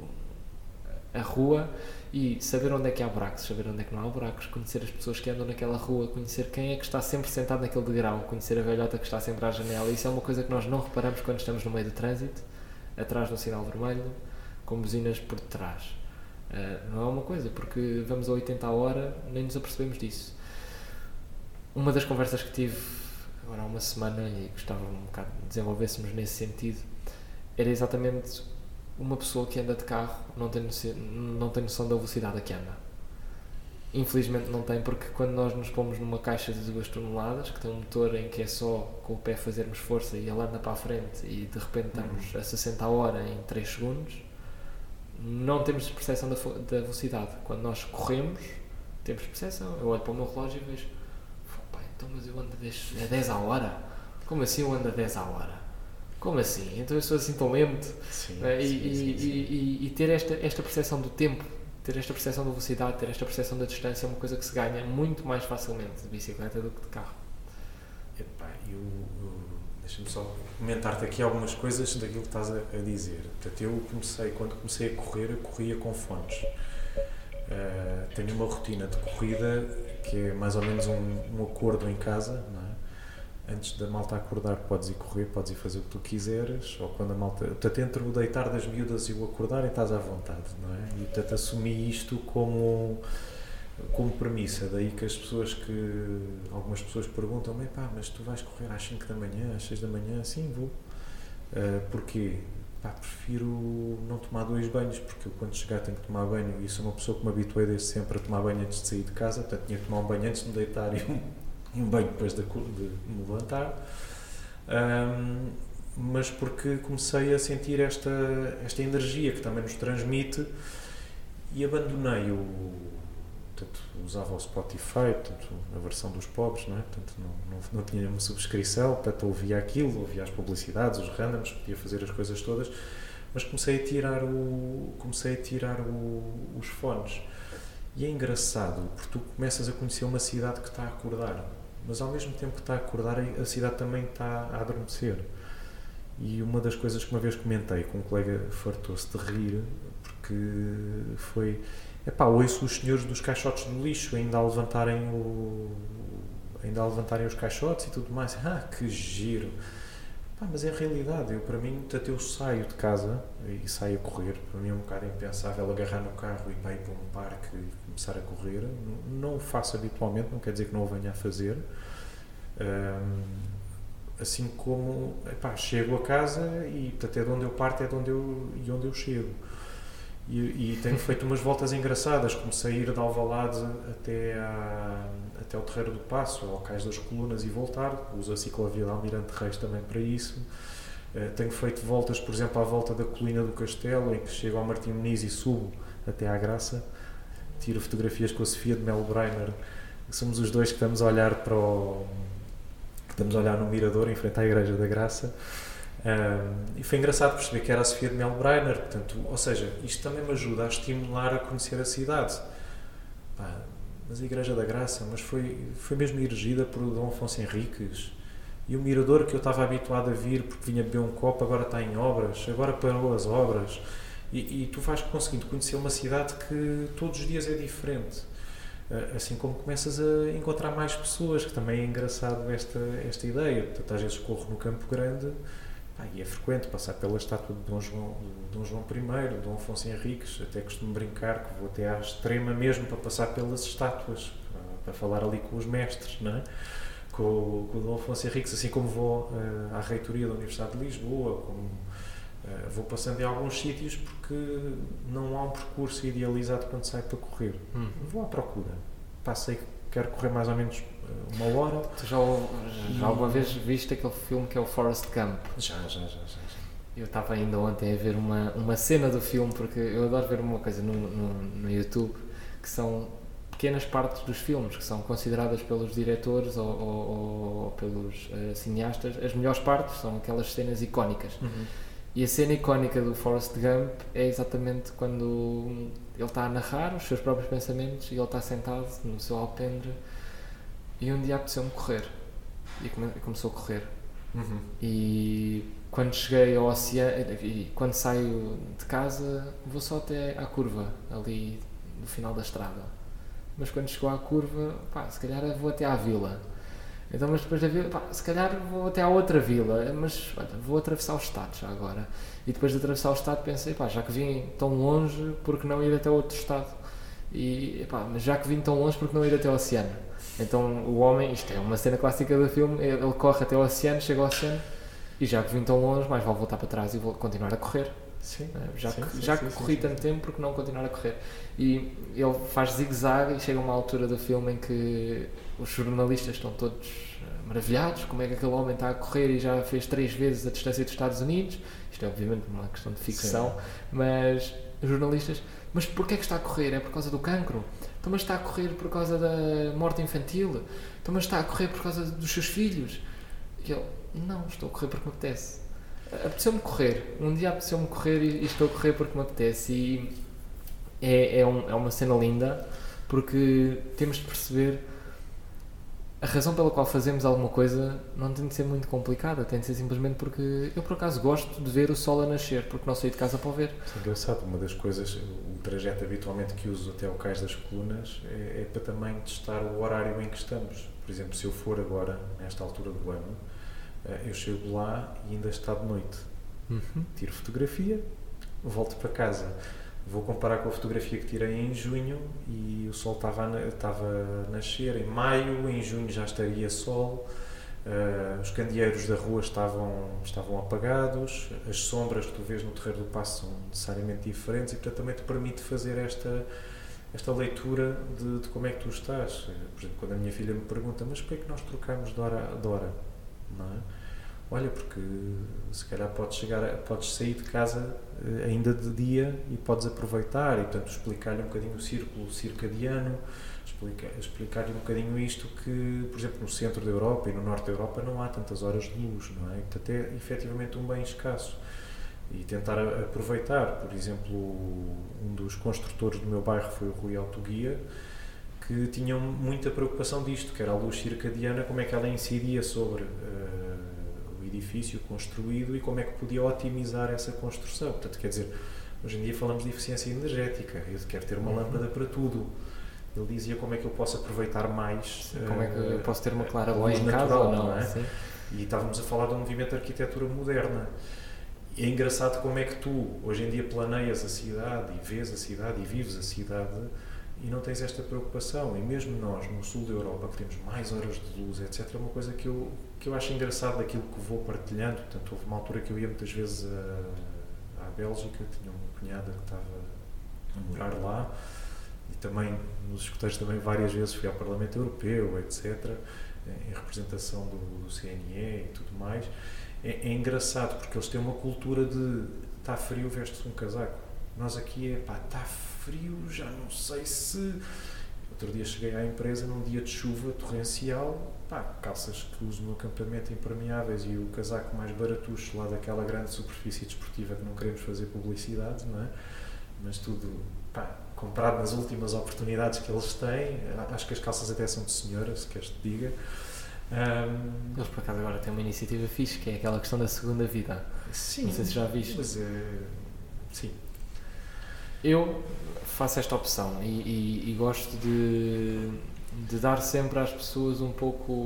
a rua e saber onde é que há buracos, saber onde é que não há buracos, conhecer as pessoas que andam naquela rua, conhecer quem é que está sempre sentado naquele degrau, conhecer a velhota que está sempre à janela. Isso é uma coisa que nós não reparamos quando estamos no meio do trânsito, atrás do sinal vermelho, com buzinas por detrás. Ah, não é uma coisa, porque vamos a 80 a hora, nem nos apercebemos disso. Uma das conversas que tive agora há uma semana e gostava um bocado de desenvolvêssemos nesse sentido era exatamente uma pessoa que anda de carro não tem noção, não tem noção da velocidade a que anda. Infelizmente não tem, porque quando nós nos pomos numa caixa de 2 toneladas, que tem um motor em que é só com o pé fazermos força e ele anda para a frente e de repente estamos a 60 a hora em 3 segundos, não temos percepção da, da velocidade. Quando nós corremos, temos percepção. Eu olho para o meu relógio e vejo, "Pô, pá, então mas eu ando a 10, a 10 à hora? Como assim eu ando a 10 à hora? Como assim? Então eu sou assim tão lento? Sim, É, e, sim, e- sim, e- e- e ter esta, esta percepção do tempo, ter esta percepção da velocidade, ter esta percepção da distância é uma coisa que se ganha muito mais facilmente de bicicleta do que de carro. Epá, eu, eu- deixa-me só comentar-te aqui algumas coisas daquilo que estás a, a dizer. Portanto, eu comecei, quando comecei a correr, eu corria com fones. Eh, tenho uma rotina de corrida que é mais ou menos um, um acordo em casa, não é? Antes da malta acordar, podes ir correr, podes ir fazer o que tu quiseres, ou quando a malta. Portanto, entre o deitar das miúdas e o acordar, estás à vontade, não é? E portanto, assumi isto como como premissa, daí que as pessoas que algumas pessoas perguntam-me, pá, mas tu vais correr às 5 da manhã, às 6 da manhã, sim, vou. Uh, porquê? Pá, prefiro não tomar dois banhos, porque eu quando chegar tenho que tomar banho e sou uma pessoa que me habituei desde sempre a tomar banho antes de sair de casa, portanto tinha que tomar um banho antes de me deitar <laughs> e um, e um banho depois de, de me levantar. Um, mas porque comecei a sentir esta, esta energia que também nos transmite e abandonei o, portanto, usava o Spotify, portanto, a versão dos pobres, não é? Portanto, não, não, não tinha uma subscrição, portanto, ouvia aquilo, ouvia as publicidades, os randoms, podia fazer as coisas todas, mas comecei a tirar, o, comecei a tirar o, os fones. E é engraçado, porque tu começas a conhecer uma cidade que está a acordar, mas ao mesmo tempo que está a acordar, a cidade também está a adormecer. E uma das coisas que uma vez comentei com um colega fartou-se de rir, porque foi Epá, ouço os senhores dos caixotes do lixo ainda a levantarem o ainda a levantarem os caixotes e tudo mais. <laughs> Ah, que giro! Pá, mas é a realidade. Eu, para mim, até eu saio de casa e saio a correr. Para mim é um bocado impensável agarrar no carro e ir para um parque começar a correr. Não, o faço habitualmente, não quer dizer que não o venha a fazer. Um, assim como epá, chego a casa e até de onde eu parto é de onde eu, e onde eu chego. E, e, tenho feito umas voltas engraçadas, como sair de Alvalade até, a, até ao Terreiro do Passo, ao Cais das Colunas e voltar. Uso a ciclovia de Almirante Reis também para isso. Uh, tenho feito voltas, por exemplo, à volta da Colina do Castelo, em que chego ao Martim Muniz e subo até à Graça. Tiro fotografias com a Sofia de Melbreiner. Somos os dois que estamos a olhar para o, estamos a olhar no mirador em frente à Igreja da Graça um, e foi engraçado perceber que era a Sofia de Melbreiner, portanto, ou seja, isto também me ajuda a estimular a conhecer a cidade. Pá, mas a Igreja da Graça, mas foi, foi mesmo erigida por Dom Afonso Henriques. E o mirador que eu estava habituado a vir porque vinha beber um copo agora está em obras, agora parou as obras. E, e tu vais conseguindo conhecer uma cidade que todos os dias é diferente. Assim como começas a encontrar mais pessoas, que também é engraçado esta, esta ideia. Portanto, às vezes corro no Campo Grande e é frequente passar pela estátua de Dom João, Dom João I, Dom Afonso Henriques, até costumo brincar que vou até à extrema mesmo para passar pelas estátuas, para, para falar ali com os mestres, não é? com, com o Dom Afonso Henriques, assim como vou uh, à reitoria da Universidade de Lisboa, como, uh, vou passando em alguns sítios porque não há um percurso idealizado quando saio para correr. Hum. Vou à procura. Passei, quero correr mais ou menos uma hora. Tu já, já alguma vez viste aquele filme que é o Forest Gump? Já, já, já. já, já. Eu estava ainda ontem a ver uma, uma cena do filme, porque eu adoro ver uma coisa no, no, no YouTube que são pequenas partes dos filmes que são consideradas pelos diretores ou, ou, ou pelos uh, cineastas as melhores partes são aquelas cenas icónicas uhum. E a cena icónica do Forrest Gump é exatamente quando ele está a narrar os seus próprios pensamentos e ele está sentado no seu alpendre e um dia apeteceu-me correr. E come, começou a correr. Uhum. E quando cheguei ao oceano, e quando saio de casa, vou só até à curva, ali no final da estrada. Mas quando chegou à curva, pá, se calhar vou até à vila. Então, mas depois da vila, pá, se calhar vou até à outra vila, mas olha, vou atravessar o estado já agora. E depois de atravessar o estado pensei, pá, já que vim tão longe, por que não ir até outro estado? E, pá, mas já que vim tão longe, por que não ir até o oceano? Então o homem, isto é uma cena clássica do filme, ele corre até o oceano, chega ao oceano e já que vim tão longe, mais vale voltar para trás e vou continuar a correr. Sim, eh, já sim, que, sim, já sim, que corri tanto tempo, porque não continuar a correr? E ele faz zigue-zague e chega a uma altura do filme em que os jornalistas estão todos eh, maravilhados, como é que aquele homem está a correr e já fez três vezes a distância dos Estados Unidos. Isto é obviamente uma questão de ficção, mas os jornalistas, mas porquê é que está a correr? É por causa do cancro? Então, mas está a correr por causa da morte infantil? Então, mas está a correr por causa dos seus filhos? E ele, não, estou a correr porque me apetece. Apeteceu-me correr. Um dia apeteceu-me correr e, e, estou a correr porque me apetece. E é, é, um, é uma cena linda porque temos de perceber a razão pela qual fazemos alguma coisa não tem de ser muito complicada, tem de ser simplesmente porque eu por acaso gosto de ver o sol a nascer, porque não saí de casa para o ver. Isso é engraçado, uma das coisas, o trajeto habitualmente que uso até ao Cais das Colunas é, é, para também testar o horário em que estamos. Por exemplo, se eu for agora, nesta altura do ano, eh, eu chego lá e ainda está de noite. Uhum. Tiro fotografia, volto para casa Vou comparar com a fotografia que tirei em junho e o sol estava a, estava a nascer em maio, em junho já estaria sol, uh, os candeeiros da rua estavam, estavam apagados, as sombras que tu vês no Terreiro do Passo são necessariamente diferentes e, portanto, também te permite fazer esta, esta leitura de, de como é que tu estás. Por exemplo, quando a minha filha me pergunta, mas porquê é que nós trocamos de hora, de hora? Não é? Olha, porque se calhar podes, chegar podes sair de casa eh, ainda de dia e podes aproveitar e, portanto, explicar-lhe um bocadinho o círculo circadiano, explicar-lhe explicar um bocadinho isto que, por exemplo, no centro da Europa e no norte da Europa não há tantas horas de luz, não é? Portanto, é efetivamente um bem escasso. E tentar aproveitar, por exemplo, um dos construtores do meu bairro foi o Rui Autoguia, que tinham muita preocupação disto, que era a luz circadiana, como é que ela incidia sobre uh, edifício construído e como é que podia otimizar essa construção. Portanto, quer dizer, hoje em dia falamos de eficiência energética, eu quero ter uma uhum. lâmpada para tudo. Ele dizia como é que eu posso aproveitar mais. Sim, como é que eu posso ter uma clara luz em casa ou não? não é? Sim. E, E estávamos a falar de um movimento de arquitetura moderna. É engraçado como é que tu, hoje em dia, planeias a cidade e vês a cidade e vives a cidade e não tens esta preocupação. E mesmo nós, no sul da Europa, que temos mais horas de luz, etc., é uma coisa que eu, que eu acho engraçado daquilo que vou partilhando. Portanto, houve uma altura que eu ia muitas vezes a, à Bélgica, tinha uma cunhada que estava a morar lá, e também nos escuteiros também várias vezes fui ao Parlamento Europeu, etc., em representação do, do CNE e tudo mais. É, é, engraçado porque eles têm uma cultura de está frio, veste-se um casaco. Nós aqui é pá, está frio, já não sei se. Outro dia cheguei à empresa num dia de chuva torrencial, pá, calças que uso no acampamento impermeáveis e o casaco mais baratucho lá daquela grande superfície desportiva que não queremos fazer publicidade, não é? Mas tudo, pá, comprado nas últimas oportunidades que eles têm. Acho que as calças até são de senhora, se queres te diga. Um, eles por acaso agora têm uma iniciativa fixe que é aquela questão da segunda vida. Sim. Não sei se já viste. Mas é. Sim. Eu faço esta opção e, e, e gosto de, de dar sempre às pessoas um pouco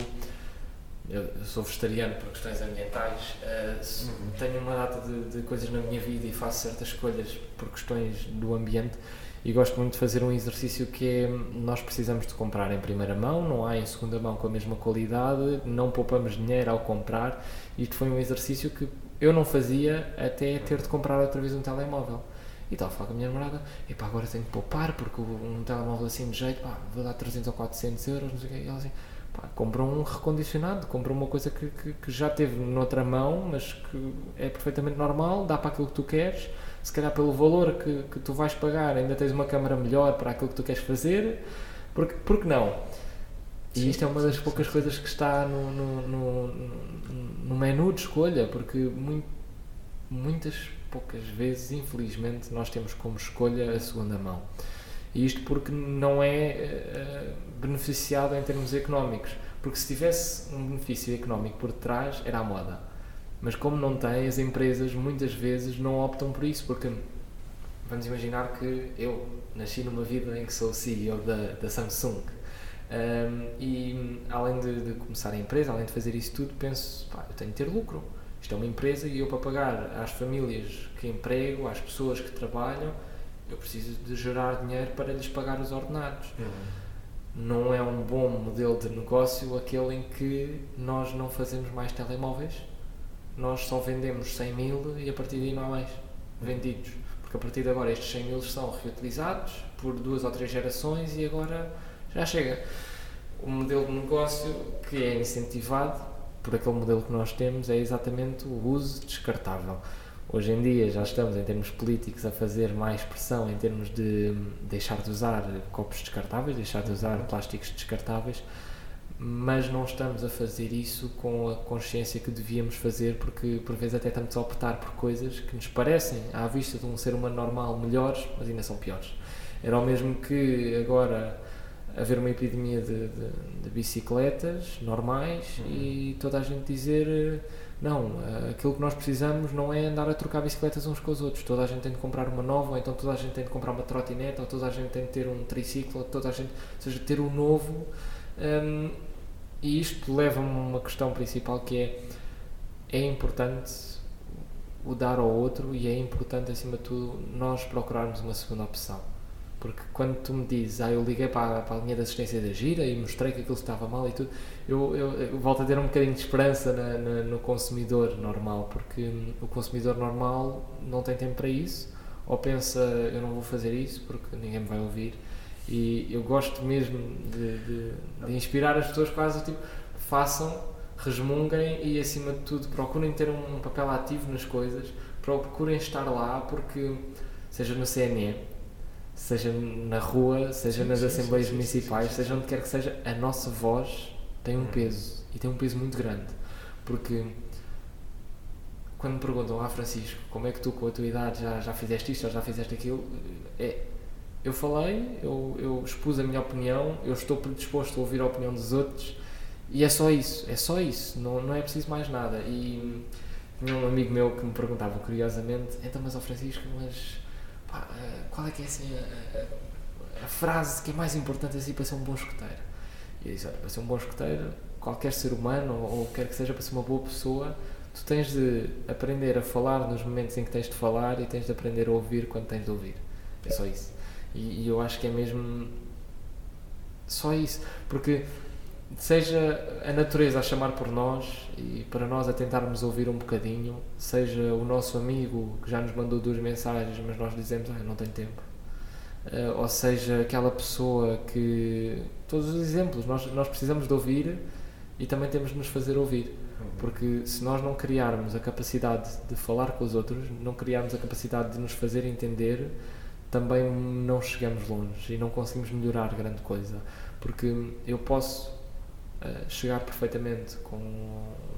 eu sou vegetariano por questões ambientais, uh, uhum. tenho uma data de, de, coisas na minha vida e faço certas escolhas por questões do ambiente e gosto muito de fazer um exercício que é nós precisamos de comprar em primeira mão, não há em segunda mão com a mesma qualidade, não poupamos dinheiro ao comprar. Isto foi um exercício que eu não fazia até ter de comprar outra vez um telemóvel. E estava a falar com a minha namorada, e pá, agora tenho que poupar porque um telemóvel assim de jeito, pá, vou dar 300 ou 400 euros, não sei o quê. E ela assim, pá, compra um recondicionado, compra uma coisa que, que, que já teve noutra mão, mas que é perfeitamente normal, dá para aquilo que tu queres se calhar pelo valor que, que tu vais pagar ainda tens uma câmara melhor para aquilo que tu queres fazer, porque, porque não? E isto é uma das poucas coisas que está no, no, no, no menu de escolha, porque muito, muitas poucas vezes, infelizmente, nós temos como escolha a segunda mão. E isto porque não é uh, beneficiado em termos económicos. Porque se tivesse um benefício económico por detrás, era a moda. Mas como não tem, as empresas muitas vezes não optam por isso, porque vamos imaginar que eu nasci numa vida em que sou CEO da, da Samsung um, e além de, de, começar a empresa, além de fazer isso tudo, penso, pá, eu tenho de ter lucro. Isto é uma empresa e eu para pagar às famílias que emprego, às pessoas que trabalham, eu preciso de gerar dinheiro para lhes pagar os ordenados. Uhum. Não é um bom modelo de negócio aquele em que nós não fazemos mais telemóveis, nós só vendemos 100 mil e a partir daí não há mais vendidos. Porque a partir de agora estes 100 mil são reutilizados por duas ou três gerações e agora já chega. O modelo de negócio que é incentivado por aquele modelo que nós temos é exatamente o uso descartável. Hoje em dia já estamos, em termos políticos, a fazer mais pressão em termos de deixar de usar copos descartáveis, deixar de usar plásticos descartáveis, mas não estamos a fazer isso com a consciência que devíamos fazer, porque por vezes até estamos a optar por coisas que nos parecem, à vista de um ser humano normal, melhores, mas ainda são piores. Era o mesmo que agora haver uma epidemia de, de, de bicicletas normais uhum. e toda a gente dizer não, aquilo que nós precisamos não é andar a trocar bicicletas uns com os outros, toda a gente tem de comprar uma nova, ou então toda a gente tem de comprar uma trotinete, ou toda a gente tem de ter um triciclo, ou toda a gente, ou seja, ter um novo. Um, e isto leva-me a uma questão principal que é é importante o dar ao outro e é importante acima de tudo nós procurarmos uma segunda opção porque quando tu me dizes ah eu liguei para, para a linha de assistência da gira e mostrei que aquilo estava mal e tudo eu, eu, eu volto a ter um bocadinho de esperança na, na, no consumidor normal porque o consumidor normal não tem tempo para isso ou pensa eu não vou fazer isso porque ninguém me vai ouvir. E eu gosto mesmo de, de, de inspirar as pessoas quase tipo, façam, resmunguem e acima de tudo procurem ter um papel ativo nas coisas, procurem estar lá porque seja no CNE, seja na rua, seja sim, nas sim, assembleias sim, municipais, seja onde quer que seja, a nossa voz tem um hum. peso e tem um peso muito grande. Porque quando me perguntam, ah Francisco, como é que tu com a tua idade já, já fizeste isto ou já fizeste aquilo, é, eu falei, eu, eu expus a minha opinião, eu estou predisposto a ouvir a opinião dos outros e é só isso, é só isso, não, não é preciso mais nada. E tinha um amigo meu que me perguntava curiosamente, então mas ao Francisco, mas pá, eh, qual é que é assim a, a, a, frase que é mais importante assim para ser um bom escoteiro? E eu disse, olha, para ser um bom escoteiro qualquer ser humano ou, ou quer que seja para ser uma boa pessoa, tu tens de aprender a falar nos momentos em que tens de falar e tens de aprender a ouvir quando tens de ouvir. É só isso. E, e eu acho que é mesmo só isso. Porque seja a natureza a chamar por nós e para nós a tentarmos ouvir um bocadinho, seja o nosso amigo que já nos mandou duas mensagens, mas nós dizemos, ah, não tenho tempo. Uh, ou seja, aquela pessoa que. Todos os exemplos, nós, nós precisamos de ouvir e também temos de nos fazer ouvir. Porque se nós não criarmos a capacidade de falar com os outros, não criarmos a capacidade de nos fazer entender, também não chegamos longe e não conseguimos melhorar grande coisa. Porque eu posso chegar perfeitamente com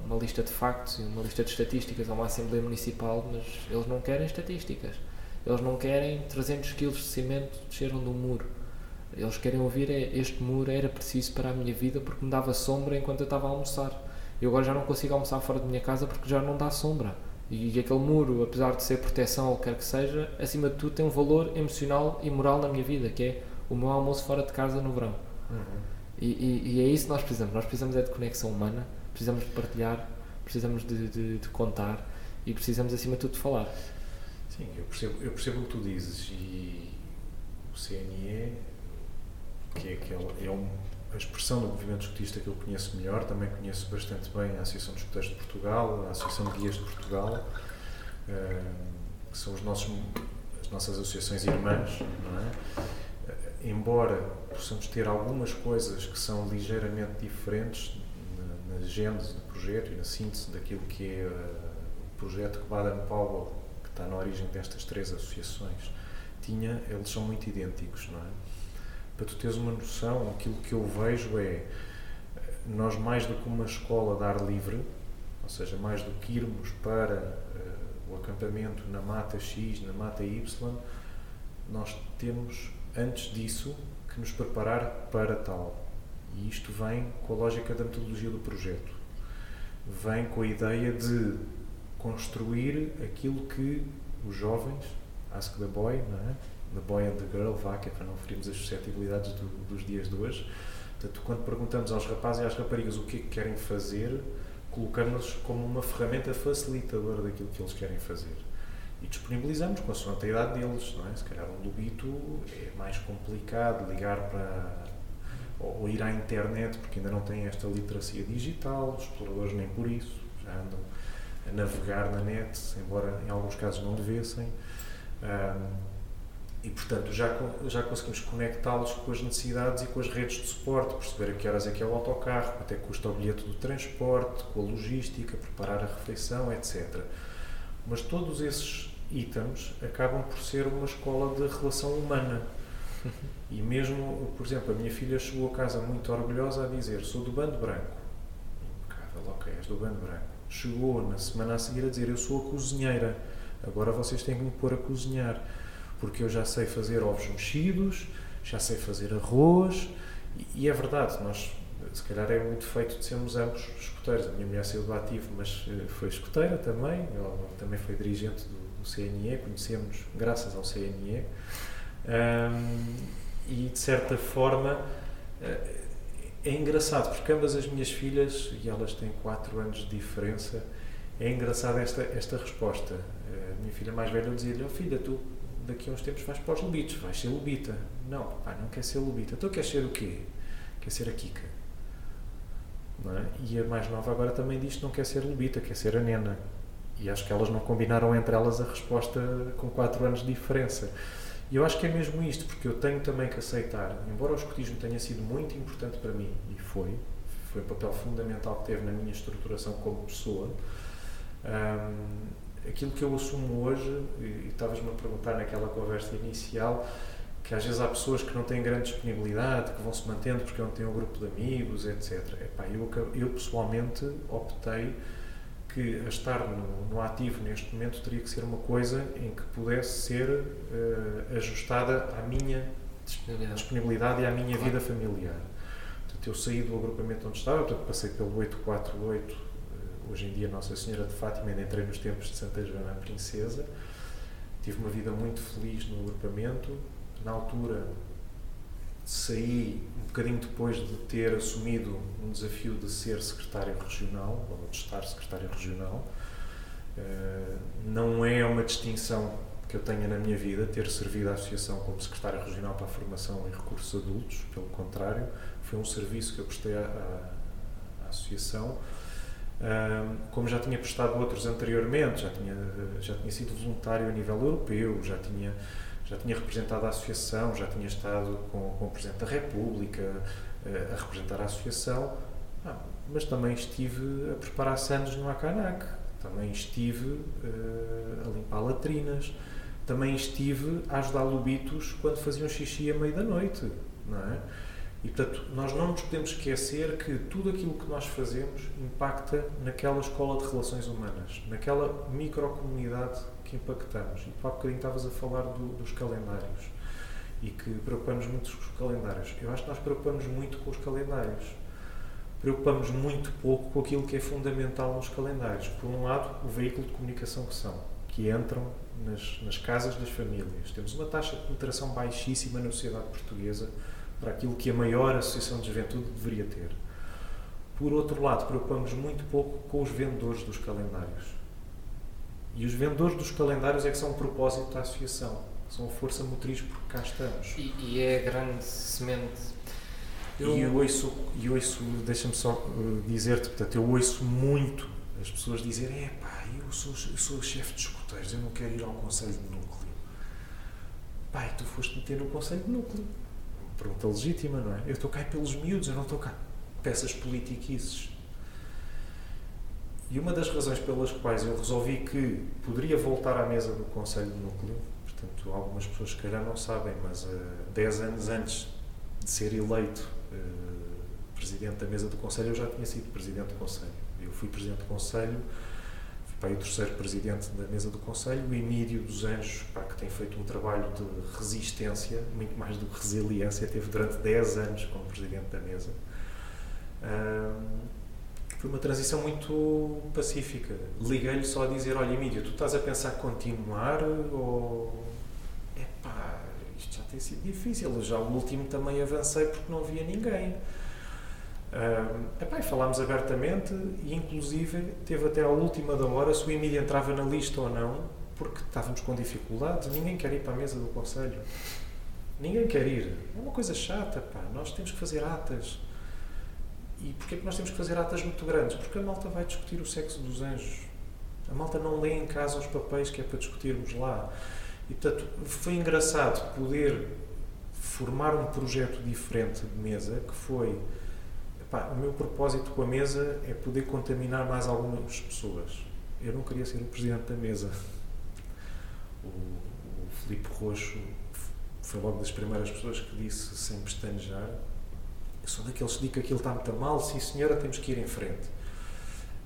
uma lista de factos e uma lista de estatísticas a uma Assembleia Municipal, mas eles não querem estatísticas. Eles não querem 300 kg de cimento desceram de um muro. Eles querem ouvir é, este muro era preciso para a minha vida porque me dava sombra enquanto eu estava a almoçar. Eu agora já não consigo almoçar fora de minha casa porque já não dá sombra. E, aquele muro, apesar de ser proteção ou quer que seja, acima de tudo tem um valor emocional e moral na minha vida, que é o meu almoço fora de casa no verão. Uhum. E, e, e, é isso que nós precisamos. Nós precisamos é de conexão humana, precisamos de partilhar, precisamos de, de, de contar e precisamos, acima de tudo, de falar. Sim, eu percebo, eu percebo o que tu dizes e o CNE, que é, aquele, é um, a expressão do movimento escutista que eu conheço melhor, também conheço bastante bem a Associação de Escuteiros de Portugal, a Associação de Guias de Portugal, uh, que são os nossos, as nossas associações irmãs, não é? Embora possamos ter algumas coisas que são ligeiramente diferentes na, na gênese do projeto e na síntese daquilo que é uh, o projeto que Baden-Powell está na origem destas três associações, tinha, eles são muito idênticos, não é? Para tu teres uma noção, aquilo que eu vejo é nós mais do que uma escola de ar livre, ou seja, mais do que irmos para uh, o acampamento na mata X, na mata Y, nós temos antes disso que nos preparar para tal. E isto vem com a lógica da metodologia do projeto. Vem com a ideia de construir aquilo que os jovens, ask the boy, não é? the boy and the girl, vá, que é para não ferirmos as suscetibilidades do, dos dias de hoje. Portanto, quando perguntamos aos rapazes e às raparigas o que é que querem fazer, colocamos-nos como uma ferramenta facilitadora daquilo que eles querem fazer. E disponibilizamos com a idade deles, não é? Se calhar um lobito é mais complicado ligar para ou ir à internet porque ainda não tem esta literacia digital, os exploradores nem por isso, já andam a navegar na net, embora em alguns casos não devessem. Um, e, portanto, já, já conseguimos conectá-los com as necessidades e com as redes de suporte, perceber a que horas é que é o autocarro, quanto é que custa o bilhete do transporte, com a logística, preparar a refeição, etc. Mas todos esses itens acabam por ser uma escola de relação humana. E mesmo, por exemplo, a minha filha chegou a casa muito orgulhosa a dizer: Sou do bando branco. Impecável, ok, és do bando branco chegou na semana a seguir a dizer: Eu sou a cozinheira, agora vocês têm que me pôr a cozinhar, porque eu já sei fazer ovos mexidos, já sei fazer arroz, e, e é verdade, nós se calhar é muito feito de sermos ambos escuteiros. A minha mulher saiu do ativo, mas eh, foi escuteira também, ela também foi dirigente do, do CNE, conhecemos graças ao CNE. Um, e de certa forma eh, é engraçado, porque ambas as minhas filhas, e elas têm 4 anos de diferença, é engraçada esta, esta resposta. A minha filha mais velha dizia-lhe: oh, filha, tu daqui a uns tempos vais para os lobitos, vais ser lobita. Não, papai, não quer ser lobita. Então quer ser o quê? Quer ser a Kika. É? E a mais nova agora também diz que não quer ser lobita, quer ser a nena. E acho que elas não combinaram entre elas a resposta com 4 anos de diferença. E eu acho que é mesmo isto, porque eu tenho também que aceitar, embora o escotismo tenha sido muito importante para mim, e foi, foi o papel fundamental que teve na minha estruturação como pessoa, um, aquilo que eu assumo hoje, e estavas-me a perguntar naquela conversa inicial, que às vezes há pessoas que não têm grande disponibilidade, que vão se mantendo porque não têm um grupo de amigos, etc. Epá, eu, eu pessoalmente optei que a estar no, no, ativo neste momento teria que ser uma coisa em que pudesse ser uh, ajustada à minha disponibilidade, disponibilidade e à minha claro. vida familiar. Portanto, eu saí do agrupamento onde estava, portanto, passei pelo 848, uh, eh, hoje em dia Nossa Senhora de Fátima, ainda entrei nos tempos de Santa Joana Princesa. Tive uma vida muito feliz no agrupamento. Na altura saí bocadinho depois de ter assumido um desafio de ser secretário regional, ou de estar secretário regional. Uh, não é uma distinção que eu tenha na minha vida ter servido à Associação como secretário regional para a formação e recursos adultos, pelo contrário, foi um serviço que eu prestei à, à, Associação. Como já tinha prestado outros anteriormente, já tinha, já tinha sido voluntário a nível europeu, já tinha já tinha representado a associação, já tinha estado com, com o Presidente da República uh, a representar a associação, ah, mas também estive a preparar sandes no Acanac, também estive uh, a limpar latrinas, também estive a ajudar lobitos quando faziam xixi à meia da noite, não é? E, portanto, nós não nos podemos esquecer que tudo aquilo que nós fazemos impacta naquela escola de relações humanas, naquela microcomunidade que impactamos. E tu há bocadinho estavas a falar do, dos calendários e que preocupamos muito com os calendários. Eu acho que nós preocupamos muito com os calendários. Preocupamos muito pouco com aquilo que é fundamental nos calendários. Por um lado, o veículo de comunicação que são, que entram nas, nas casas das famílias. Temos uma taxa de penetração baixíssima na sociedade portuguesa para aquilo que a maior associação de juventude deveria ter. Por outro lado, preocupamos muito pouco com os vendedores dos calendários. E os vendedores dos calendários é que são o propósito da associação, são a força motriz porque cá estamos. E, e é a grande semente. Eu... E eu ouço, eu ouço deixa-me só uh, dizer-te, portanto, eu ouço muito as pessoas dizerem: é pá, eu sou, eu sou chefe de escuteiros, eu não quero ir ao Conselho de Núcleo. Pai, tu foste meter no Conselho de Núcleo. Pergunta legítima, não é? Eu estou cá pelos miúdos, eu não estou cá peças politiquices. E uma das razões pelas quais eu resolvi que poderia voltar à mesa do Conselho de Núcleo, portanto, algumas pessoas se calhar não sabem, mas uh, dez anos antes de ser eleito uh, presidente da mesa do Conselho, eu já tinha sido presidente do Conselho. Eu fui presidente do Conselho, fui para o terceiro presidente da mesa do Conselho, o Emílio dos Anjos, pá, que tem feito um trabalho de resistência, muito mais do que resiliência, teve durante 10 anos como presidente da mesa. Uh, foi uma transição muito pacífica. Liguei-lhe só a dizer: Olha, Emílio, tu estás a pensar continuar ou. Epá, isto já tem sido difícil. Já o último também avancei porque não havia ninguém. Um, epá, falámos abertamente e, inclusive, teve até à última da hora se o Emílio entrava na lista ou não, porque estávamos com dificuldades. Ninguém quer ir para a mesa do Conselho. Ninguém quer ir. É uma coisa chata, pá. Nós temos que fazer atas. E porquê é que nós temos que fazer atas muito grandes? Porque a malta vai discutir o sexo dos anjos. A malta não lê em casa os papéis que é para discutirmos lá. E, portanto, foi engraçado poder formar um projeto diferente de mesa, que foi... Epá, o meu propósito com a mesa é poder contaminar mais algumas pessoas. Eu não queria ser o presidente da mesa. O, o Filipe Roxo foi logo das primeiras pessoas que disse, sem pestanejar, eu sou daqueles que digo que aquilo está muito mal, sim senhora, temos que ir em frente.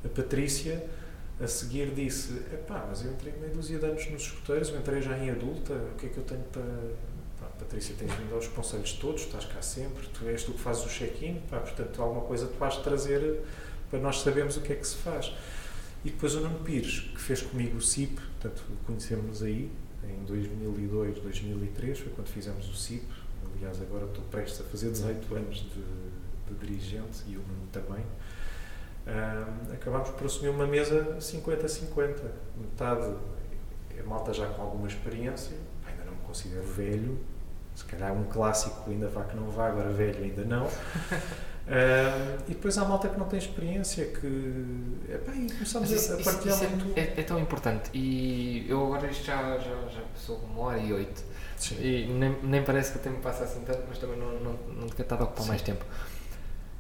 A Patrícia, a seguir, disse: Epá, mas eu entrei meia dúzia de anos nos escuteiros, eu entrei já em adulta, o que é que eu tenho para. Pá, Patrícia, tens vindo aos conselhos todos, estás cá sempre, tu és tu que fazes o check-in, portanto, alguma coisa tu vais trazer para nós sabermos o que é que se faz. E depois o Nuno Pires, que fez comigo o CIP, portanto, conhecemos-nos aí, em 2002, 2003, foi quando fizemos o CIP, aliás, agora estou prestes a fazer 18 anos de, de dirigente e o Nuno também. Uh, acabámos por assumir uma mesa 50-50. Metade é malta já com alguma experiência, ainda não me considero velho, se calhar um clássico ainda vá que não vá, agora velho ainda não. <laughs> Uh, e depois há malta que não tem experiência, que epá, e começamos isso, a, partilhar isso, muito. É, é, tão importante e eu agora isto já, já, já passou uma hora e oito Sim. E nem, nem parece que o tempo passa assim tanto, mas também não, não, não estar a ocupar Sim. mais tempo.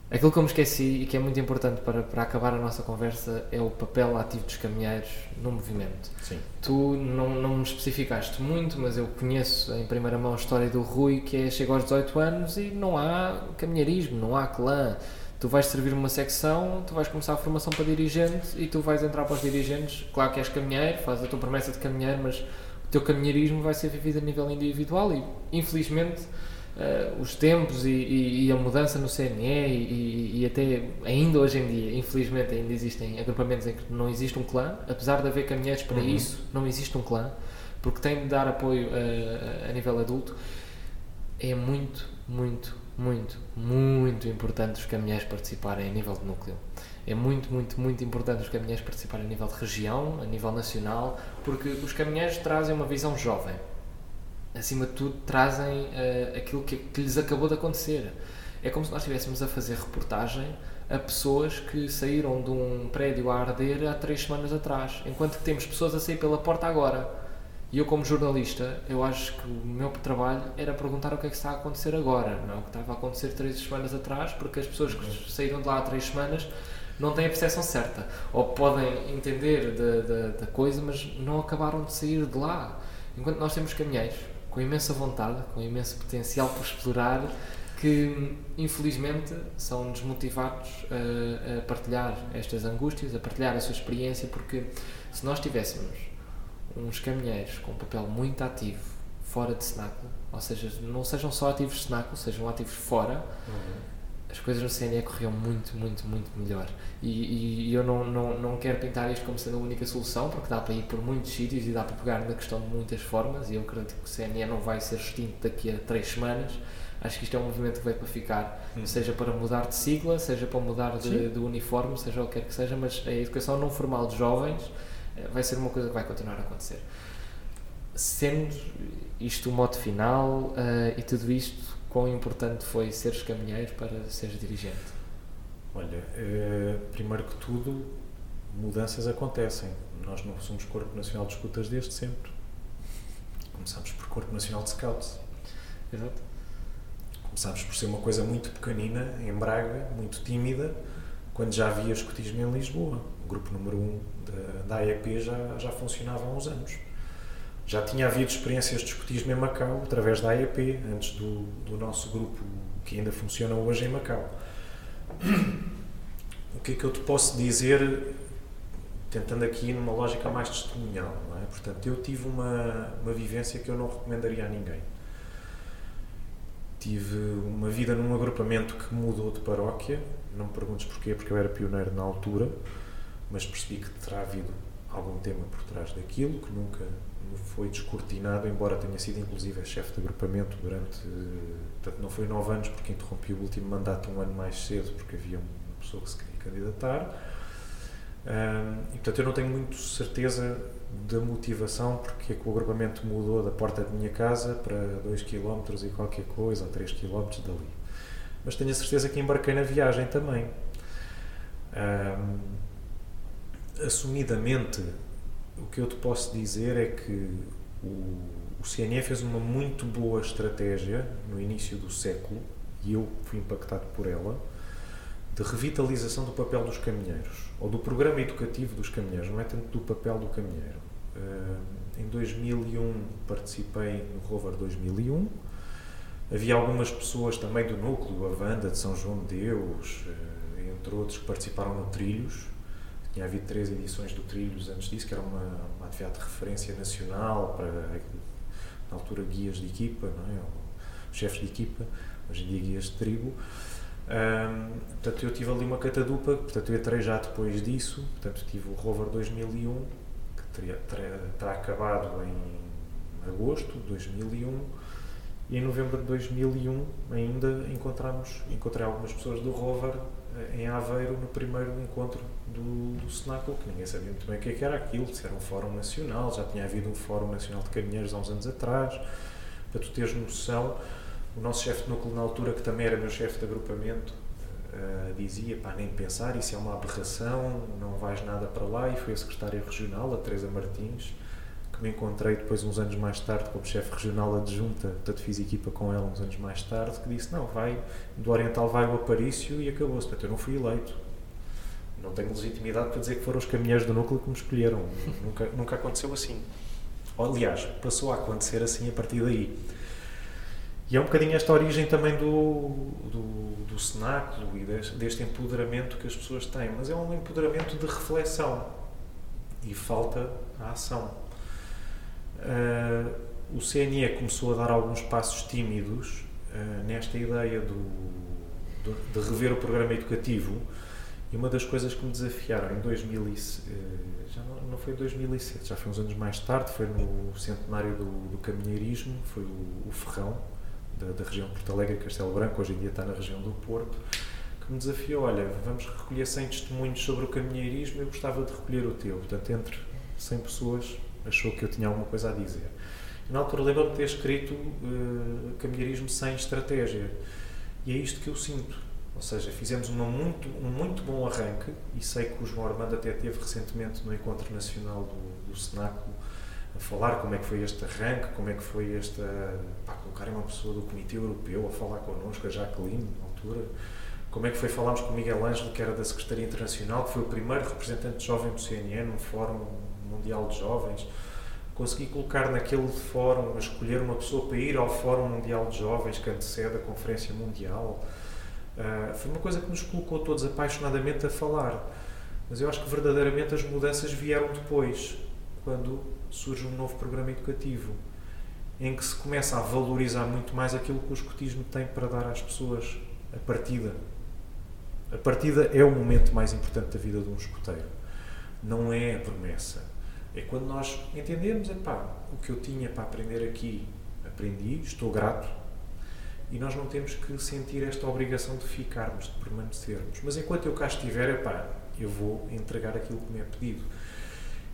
Aquilo que eu me esqueci e que é muito importante para, para acabar a nossa conversa é o papel ativo dos caminheiros no movimento. Sim. Tu não, não me especificaste muito, mas eu conheço em primeira mão a história do Rui, que é chega aos 18 anos e não há caminheirismo, não há clã. Tu vais servir uma secção, tu vais começar a formação para dirigente e tu vais entrar para os dirigentes. Claro que és caminheiro, fazes a tua promessa de caminheiro, mas teu caminheirismo vai ser vivido a nível individual e, infelizmente, uh, os tempos e, e, e, a mudança no CNE e, e, até ainda hoje em dia, infelizmente, ainda existem agrupamentos em que não existe um clã, apesar de haver caminheiros para uhum. isso, não existe um clã, porque tem de dar apoio uh, a nível adulto. É muito muito, muito, muito importante os caminhões participarem a nível de núcleo. É muito, muito, muito importante os caminhões participarem a nível de região, a nível nacional, porque os caminhões trazem uma visão jovem. Acima de tudo, trazem uh, aquilo que, que lhes acabou de acontecer. É como se nós estivéssemos a fazer reportagem a pessoas que saíram de um prédio a arder há três semanas atrás, enquanto que temos pessoas a sair pela porta agora. E eu, como jornalista, eu acho que o meu trabalho era perguntar o que é que está a acontecer agora, não é o que estava a acontecer três semanas atrás, porque as pessoas que uhum. saíram de lá há três semanas não têm a percepção certa. Ou podem entender da, da, coisa, mas não acabaram de sair de lá. Enquanto nós temos caminhões com imensa vontade, com imenso potencial para explorar, que infelizmente são desmotivados a, a, partilhar estas angústias, a partilhar a sua experiência, porque se nós tivéssemos uns caminheiros com um papel muito ativo fora de cenáculo, ou seja, não sejam só ativos de cenáculo, sejam ativos fora, uhum. As coisas no CNE corriam muito, muito, muito melhor. E, e, eu não, não, não quero pintar isto como sendo a única solução, porque dá para ir por muitos sítios e dá para pegar na questão de muitas formas, e eu acredito que o CNE não vai ser extinto daqui a três semanas Acho que isto é um movimento que veio para ficar, hum. seja para mudar de sigla, seja para mudar de, de, uniforme, seja o que quer que seja, mas a educação não formal de jovens eh, vai ser uma coisa que vai continuar a acontecer. Sendo isto o modo final uh, e tudo isto, quão importante foi seres caminheiro para seres dirigente? Olha, uh, primeiro que tudo, mudanças acontecem. Nós não somos Corpo Nacional de Escutas desde sempre. Começamos por Corpo Nacional de Scouts. Exato. Começámos por ser uma coisa muito pequenina, em Braga, muito tímida, quando já havia escotismo em Lisboa. O grupo número 1 um da, da AEP já, já funcionava há uns anos. Já tinha havido experiências de escotismo em Macau, através da AEP, antes do, do nosso grupo, que ainda funciona hoje em Macau. O que é que eu te posso dizer, tentando aqui numa lógica mais testemunhal, é? Portanto, eu tive uma, uma vivência que eu não recomendaria a ninguém tive uma vida num agrupamento que mudou de paróquia. Não me perguntes porquê, porque eu era pioneiro na altura, mas percebi que terá havido algum tema por trás daquilo, que nunca foi descortinado, embora tenha sido inclusive chefe de agrupamento durante. Portanto, não foi nove anos, porque interrompi o último mandato um ano mais cedo, porque havia uma pessoa que se queria candidatar. E portanto, eu não tenho muito certeza da motivação porque é que o agrupamento mudou da porta da minha casa para 2 km e qualquer coisa, ou 3 km dali. Mas tenho a certeza que embarquei na viagem também. Um, assumidamente, o que eu te posso dizer é que o, o CNE fez uma muito boa estratégia no início do século, e eu fui impactado por ela, de revitalização do papel dos caminheiros, ou do programa educativo dos caminheiros, não é tanto do papel do caminheiro. Uh, em 2001 participei no Rover 2001. Havia algumas pessoas também do núcleo, a Vanda de São João de Deus, uh, entre outros, que participaram no Trilhos. Tinha havido três edições do Trilhos antes disso, que era uma, uma atividade de referência nacional para, na altura, guias de equipa, não é? chefes de equipa, hoje em dia guias de tribo. Um, portanto, eu tive ali uma catadupa, portanto, eu entrei já depois disso, portanto, tive o Rover 2001, que teria, terá, terá acabado em agosto de 2001, e em novembro de 2001 ainda encontramos, encontrei algumas pessoas do Rover em Aveiro no primeiro encontro do, do que ninguém sabia muito bem o que, é que era aquilo, se era um fórum nacional, já tinha havido um fórum nacional de caminheiros há uns anos atrás, para tu teres noção o nosso chefe de núcleo, na altura, que também era meu chefe de agrupamento, uh, dizia: pá, nem pensar, isso é uma aberração, não vais nada para lá. E foi a secretária regional, a Teresa Martins, que me encontrei depois, uns anos mais tarde, como chefe regional adjunta, portanto, fiz equipa com ela uns anos mais tarde, que disse: não, vai, do Oriental vai o Aparício e acabou-se. Portanto, eu não fui eleito. Não tenho legitimidade para dizer que foram os caminhões do núcleo que me escolheram. <laughs> nunca, nunca aconteceu assim. Aliás, passou a acontecer assim a partir daí. E é um bocadinho esta origem também do, do, do cenáculo e deste, deste, empoderamento que as pessoas têm, mas é um empoderamento de reflexão e falta a ação. Uh, o CNE começou a dar alguns passos tímidos uh, nesta ideia do, do, de rever o programa educativo e uma das coisas que me desafiaram em 2000 uh, já não, não foi 2007, já foi uns anos mais tarde, foi no centenário do, do caminheirismo, foi o, o Ferrão, da, da região de Porto Alegre Castelo Branco, hoje em dia está na região do Porto, que me desafiou, olha, vamos recolher 100 testemunhos sobre o caminheirismo, eu gostava de recolher o teu. Portanto, entre 100 pessoas, achou que eu tinha alguma coisa a dizer. Na altura lembro-me de ter escrito uh, sem estratégia. E é isto que eu sinto. Ou seja, fizemos muito, um muito bom arranque, e sei que o João Armando até teve recentemente no Encontro Nacional do, do a falar como é que foi este arranque, como é que foi esta. Pá, colocarem uma pessoa do Comitê Europeu a falar connosco, a Jacqueline, na altura. Como é que foi falarmos com o Miguel Ângelo, que era da Secretaria Internacional, que foi o primeiro representante jovem do CNN, num Fórum Mundial de Jovens. Consegui colocar naquele fórum, escolher uma pessoa para ir ao Fórum Mundial de Jovens, que antecede a Conferência Mundial. Uh, foi uma coisa que nos colocou todos apaixonadamente a falar. Mas eu acho que verdadeiramente as mudanças vieram depois, quando surge um novo programa educativo, em que se começa a valorizar muito mais aquilo que o escotismo tem para dar às pessoas, a partida. A partida é o momento mais importante da vida de um escoteiro. Não é a promessa. É quando nós entendemos, epá, o que eu tinha para aprender aqui, aprendi, estou grato, e nós não temos que sentir esta obrigação de ficarmos, de permanecermos. Mas enquanto eu cá estiver, epá, eu vou entregar aquilo que me é pedido.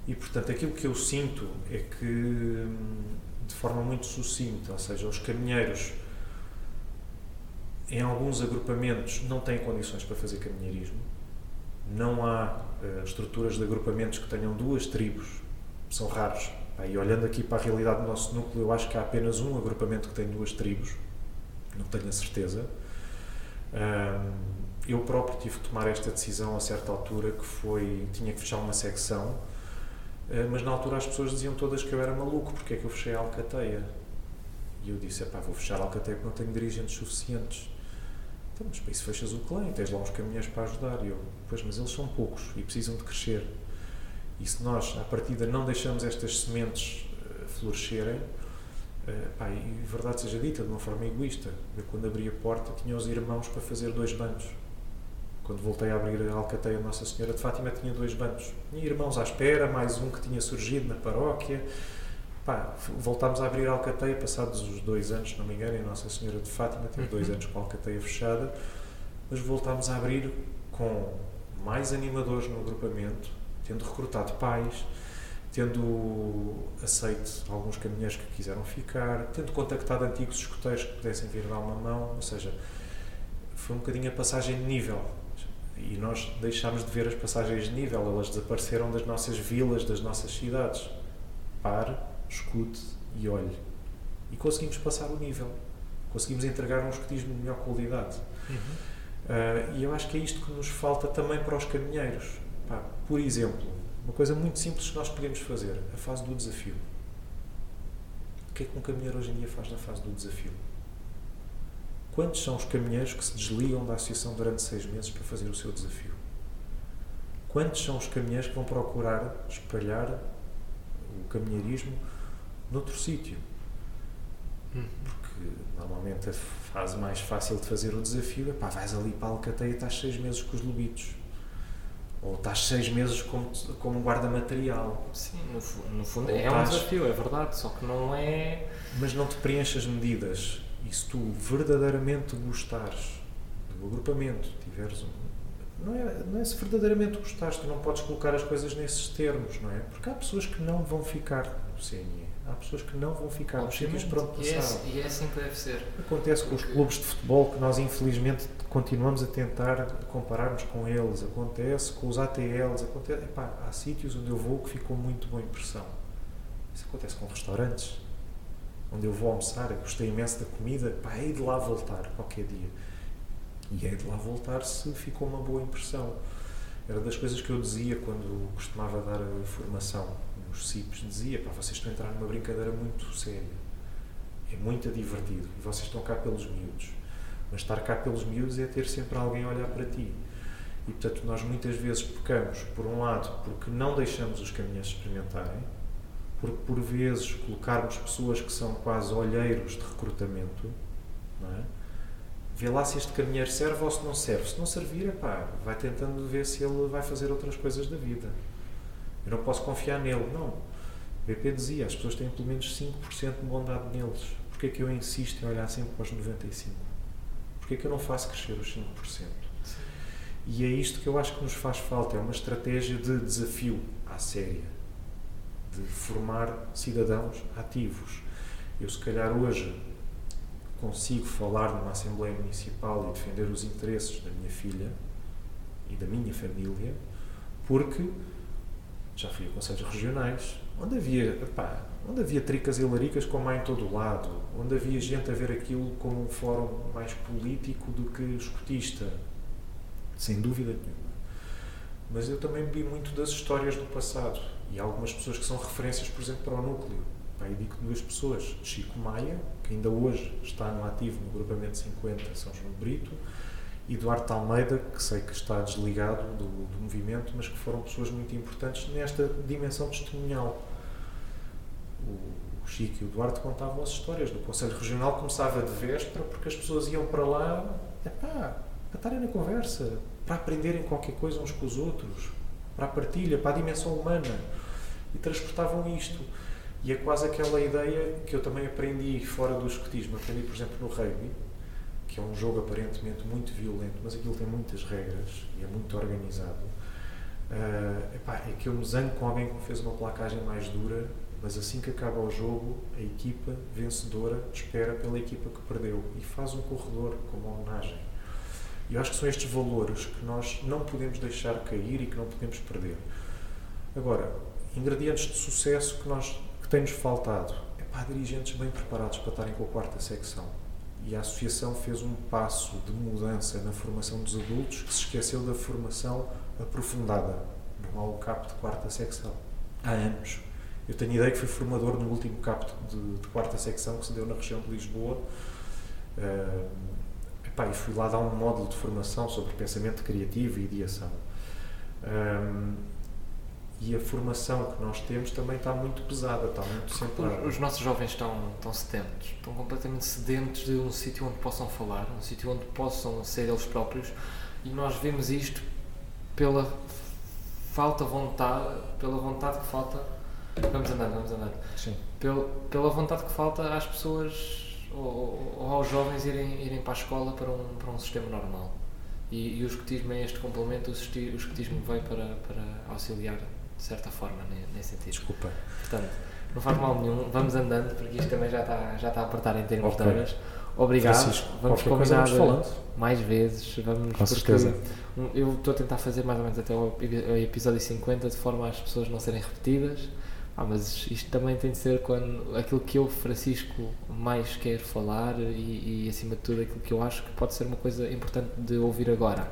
E, portanto, aquilo que eu sinto é que, hum, de forma muito sucinta, ou seja, os caminheiros, em alguns agrupamentos, não têm condições para fazer caminheirismo. Não há uh, estruturas de agrupamentos que tenham duas tribos, são raros. E olhando aqui para a realidade do nosso núcleo, eu acho que há apenas um agrupamento que tem duas tribos, não tenho a certeza. Um, eu próprio tive que tomar esta decisão a certa altura, que foi, tinha que fechar uma secção eh, mas na altura as pessoas diziam todas que eu era maluco, porque é que eu fechei a Alcateia? E eu disse, pá, vou fechar a Alcateia porque não tenho dirigentes suficientes. Então, mas para isso fechas o clã e tens lá uns caminhões para ajudar. E eu, pois, mas eles são poucos e precisam de crescer. E se nós, à partida, não deixamos estas sementes uh, florescerem, uh, pá, e verdade seja dita, de uma forma egoísta, eu quando abri a porta tinha os irmãos para fazer dois bancos quando voltei a abrir a Alcateia Nossa Senhora de Fátima, tinha dois bancos. Tinha irmãos à espera, mais um que tinha surgido na paróquia. Pá, voltámos a abrir a Alcateia, passados os dois anos, se não me engano, em Nossa Senhora de Fátima, teve dois uhum. anos com a Alcateia fechada, mas voltámos a abrir com mais animadores no agrupamento, tendo recrutado pais, tendo aceito alguns caminhões que quiseram ficar, tendo contactado antigos escuteiros que pudessem vir dar uma mão, ou seja, foi um bocadinho a passagem de nível e nós deixámos de ver as passagens de nível, elas desapareceram das nossas vilas, das nossas cidades. Pare, escute e olhe. E conseguimos passar o nível. Conseguimos entregar um escutismo de melhor qualidade. Uhum. Uh, e eu acho que é isto que nos falta também para os caminheiros. Pá, por exemplo, uma coisa muito simples que nós podemos fazer: a fase do desafio. O que é que um caminheiro hoje em dia faz na fase do desafio? Quantos são os caminheiros que se desligam da associação durante seis meses para fazer o seu desafio? Quantos são os caminheiros que vão procurar espalhar o caminheirismo noutro sítio? Hum. Porque normalmente a fase mais fácil de fazer o desafio é pá, vais ali para a Alcateia e estás seis meses com os lobitos. Ou estás seis meses como, como guarda material. Sim, no, no fundo Ou é estás... um desafio, é verdade, só que não é. Mas não te preenches medidas e se tu verdadeiramente gostares do agrupamento, tiveres um. Não é, não é se verdadeiramente gostares, tu não podes colocar as coisas nesses termos, não é? Porque há pessoas que não vão ficar no CNE. Há pessoas que não vão ficar nos sítios para onde passaram. E, é, e é assim que deve ser. Acontece com os clubes de futebol que nós, infelizmente, continuamos a tentar comparar-nos com eles. Acontece com os ATLs. Acontece, epá, há sítios onde eu vou que ficou muito boa impressão. Isso acontece com restaurantes onde eu vou almoçar, eu gostei imenso da comida, pá, hei de lá voltar qualquer dia. E hei de lá voltar se ficou uma boa impressão. Era das coisas que eu dizia quando costumava dar a formação nos CIPs, dizia, pá, vocês estão a entrar numa brincadeira muito séria. É muito divertido. E vocês estão cá pelos miúdos. Mas estar cá pelos miúdos é ter sempre alguém a olhar para ti. E, portanto, nós muitas vezes pecamos, por um lado, porque não deixamos os caminhões experimentarem, porque por vezes colocarmos pessoas que são quase olheiros de recrutamento, não é? vê lá se este caminheiro serve ou se não serve. Se não servir, epá, vai tentando ver se ele vai fazer outras coisas da vida. Eu não posso confiar nele. Não. O BP dizia, as pessoas têm pelo menos 5% de bondade neles. porque é que eu insisto em olhar sempre para os 95%? Porque é que eu não faço crescer os 5%? Sim. E é isto que eu acho que nos faz falta, é uma estratégia de desafio à séria, de formar cidadãos ativos. Eu, se calhar, hoje consigo falar numa Assembleia Municipal e defender os interesses da minha filha e da minha família, porque já fui a conselhos regionais, onde havia, epá, onde havia tricas e laricas como há em todo o lado, onde havia gente a ver aquilo como um fórum mais político do que escutista, sem dúvida nenhuma. Mas eu também vi muito das histórias do passado e há algumas pessoas que são referências, por exemplo, para o núcleo. Eu digo duas pessoas, Chico Maia, que ainda hoje está no ativo no grupamento 50 São João Brito, e Duarte Almeida, que sei que está desligado do, do movimento, mas que foram pessoas muito importantes nesta dimensão testemunhal. O Chico e o Duarte contavam as histórias do Conselho Regional, começava de véspera, porque as pessoas iam para lá epá, para estarem na conversa, para aprenderem qualquer coisa uns com os outros, para a partilha, para a dimensão humana. E transportavam isto. E é quase aquela ideia que eu também aprendi fora do escotismo. Aprendi, por exemplo, no rugby, que é um jogo aparentemente muito violento, mas aquilo tem muitas regras e é muito organizado. Uh, epá, é que eu me zango com alguém que me fez uma placagem mais dura, mas assim que acaba o jogo, a equipa vencedora espera pela equipa que perdeu e faz um corredor como homenagem. E eu acho que são estes valores que nós não podemos deixar cair e que não podemos perder. Agora, ingredientes de sucesso que nós tem-nos faltado? É para dirigentes bem preparados para estarem com a quarta secção. E a Associação fez um passo de mudança na formação dos adultos que se esqueceu da formação aprofundada. Não há o CAP de quarta secção. Há anos. Eu tenho ideia que fui formador no último CAP de, de quarta secção que se deu na região de Lisboa. Uh, epá, e fui lá dar um módulo de formação sobre pensamento criativo e ideação. Um, e a formação que nós temos também está muito pesada, está muito centrada. Os, os nossos jovens estão, estão sedentos, estão completamente sedentos de um sítio onde possam falar, um sítio onde possam ser eles próprios e nós vemos isto pela falta vontade, pela vontade que falta. Vamos andando, vamos andando. Sim. Pel, pela vontade que falta às pessoas ou, ou, aos jovens irem, irem para a escola para um, para um sistema normal. E, e o escotismo é este complemento, o escotismo veio para, para auxiliar de certa forma, nesse sentido. Desculpa. Portanto, não faz mal nenhum, vamos andando, porque isto também já está, já está a apertar em termos okay. de horas. Obrigado. Francisco, vamos combinar mais vezes. Vamos, Com certeza. Eu estou a tentar fazer mais ou menos até o episódio 50 de forma às pessoas não serem repetidas. Ah, mas isto também tem de ser quando aquilo que eu, Francisco, mais quero falar e, e, acima de tudo aquilo que eu acho que pode ser uma coisa importante de ouvir agora.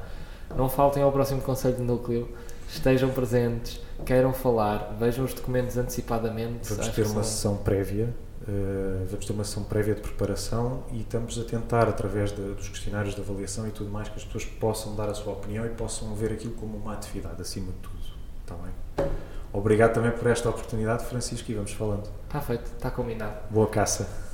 Não faltem ao próximo Conselho de Núcleo, estejam presentes, queiram falar, vejam os documentos antecipadamente. Vamos ter uma sessão prévia, uh, vamos ter uma sessão prévia de preparação e estamos a tentar, através de, dos questionários de avaliação e tudo mais, que as pessoas possam dar a sua opinião e possam ver aquilo como uma atividade, acima de tudo. Está bem? Obrigado também por esta oportunidade, Francisco, e vamos falando. Está feito, está combinado. Boa caça.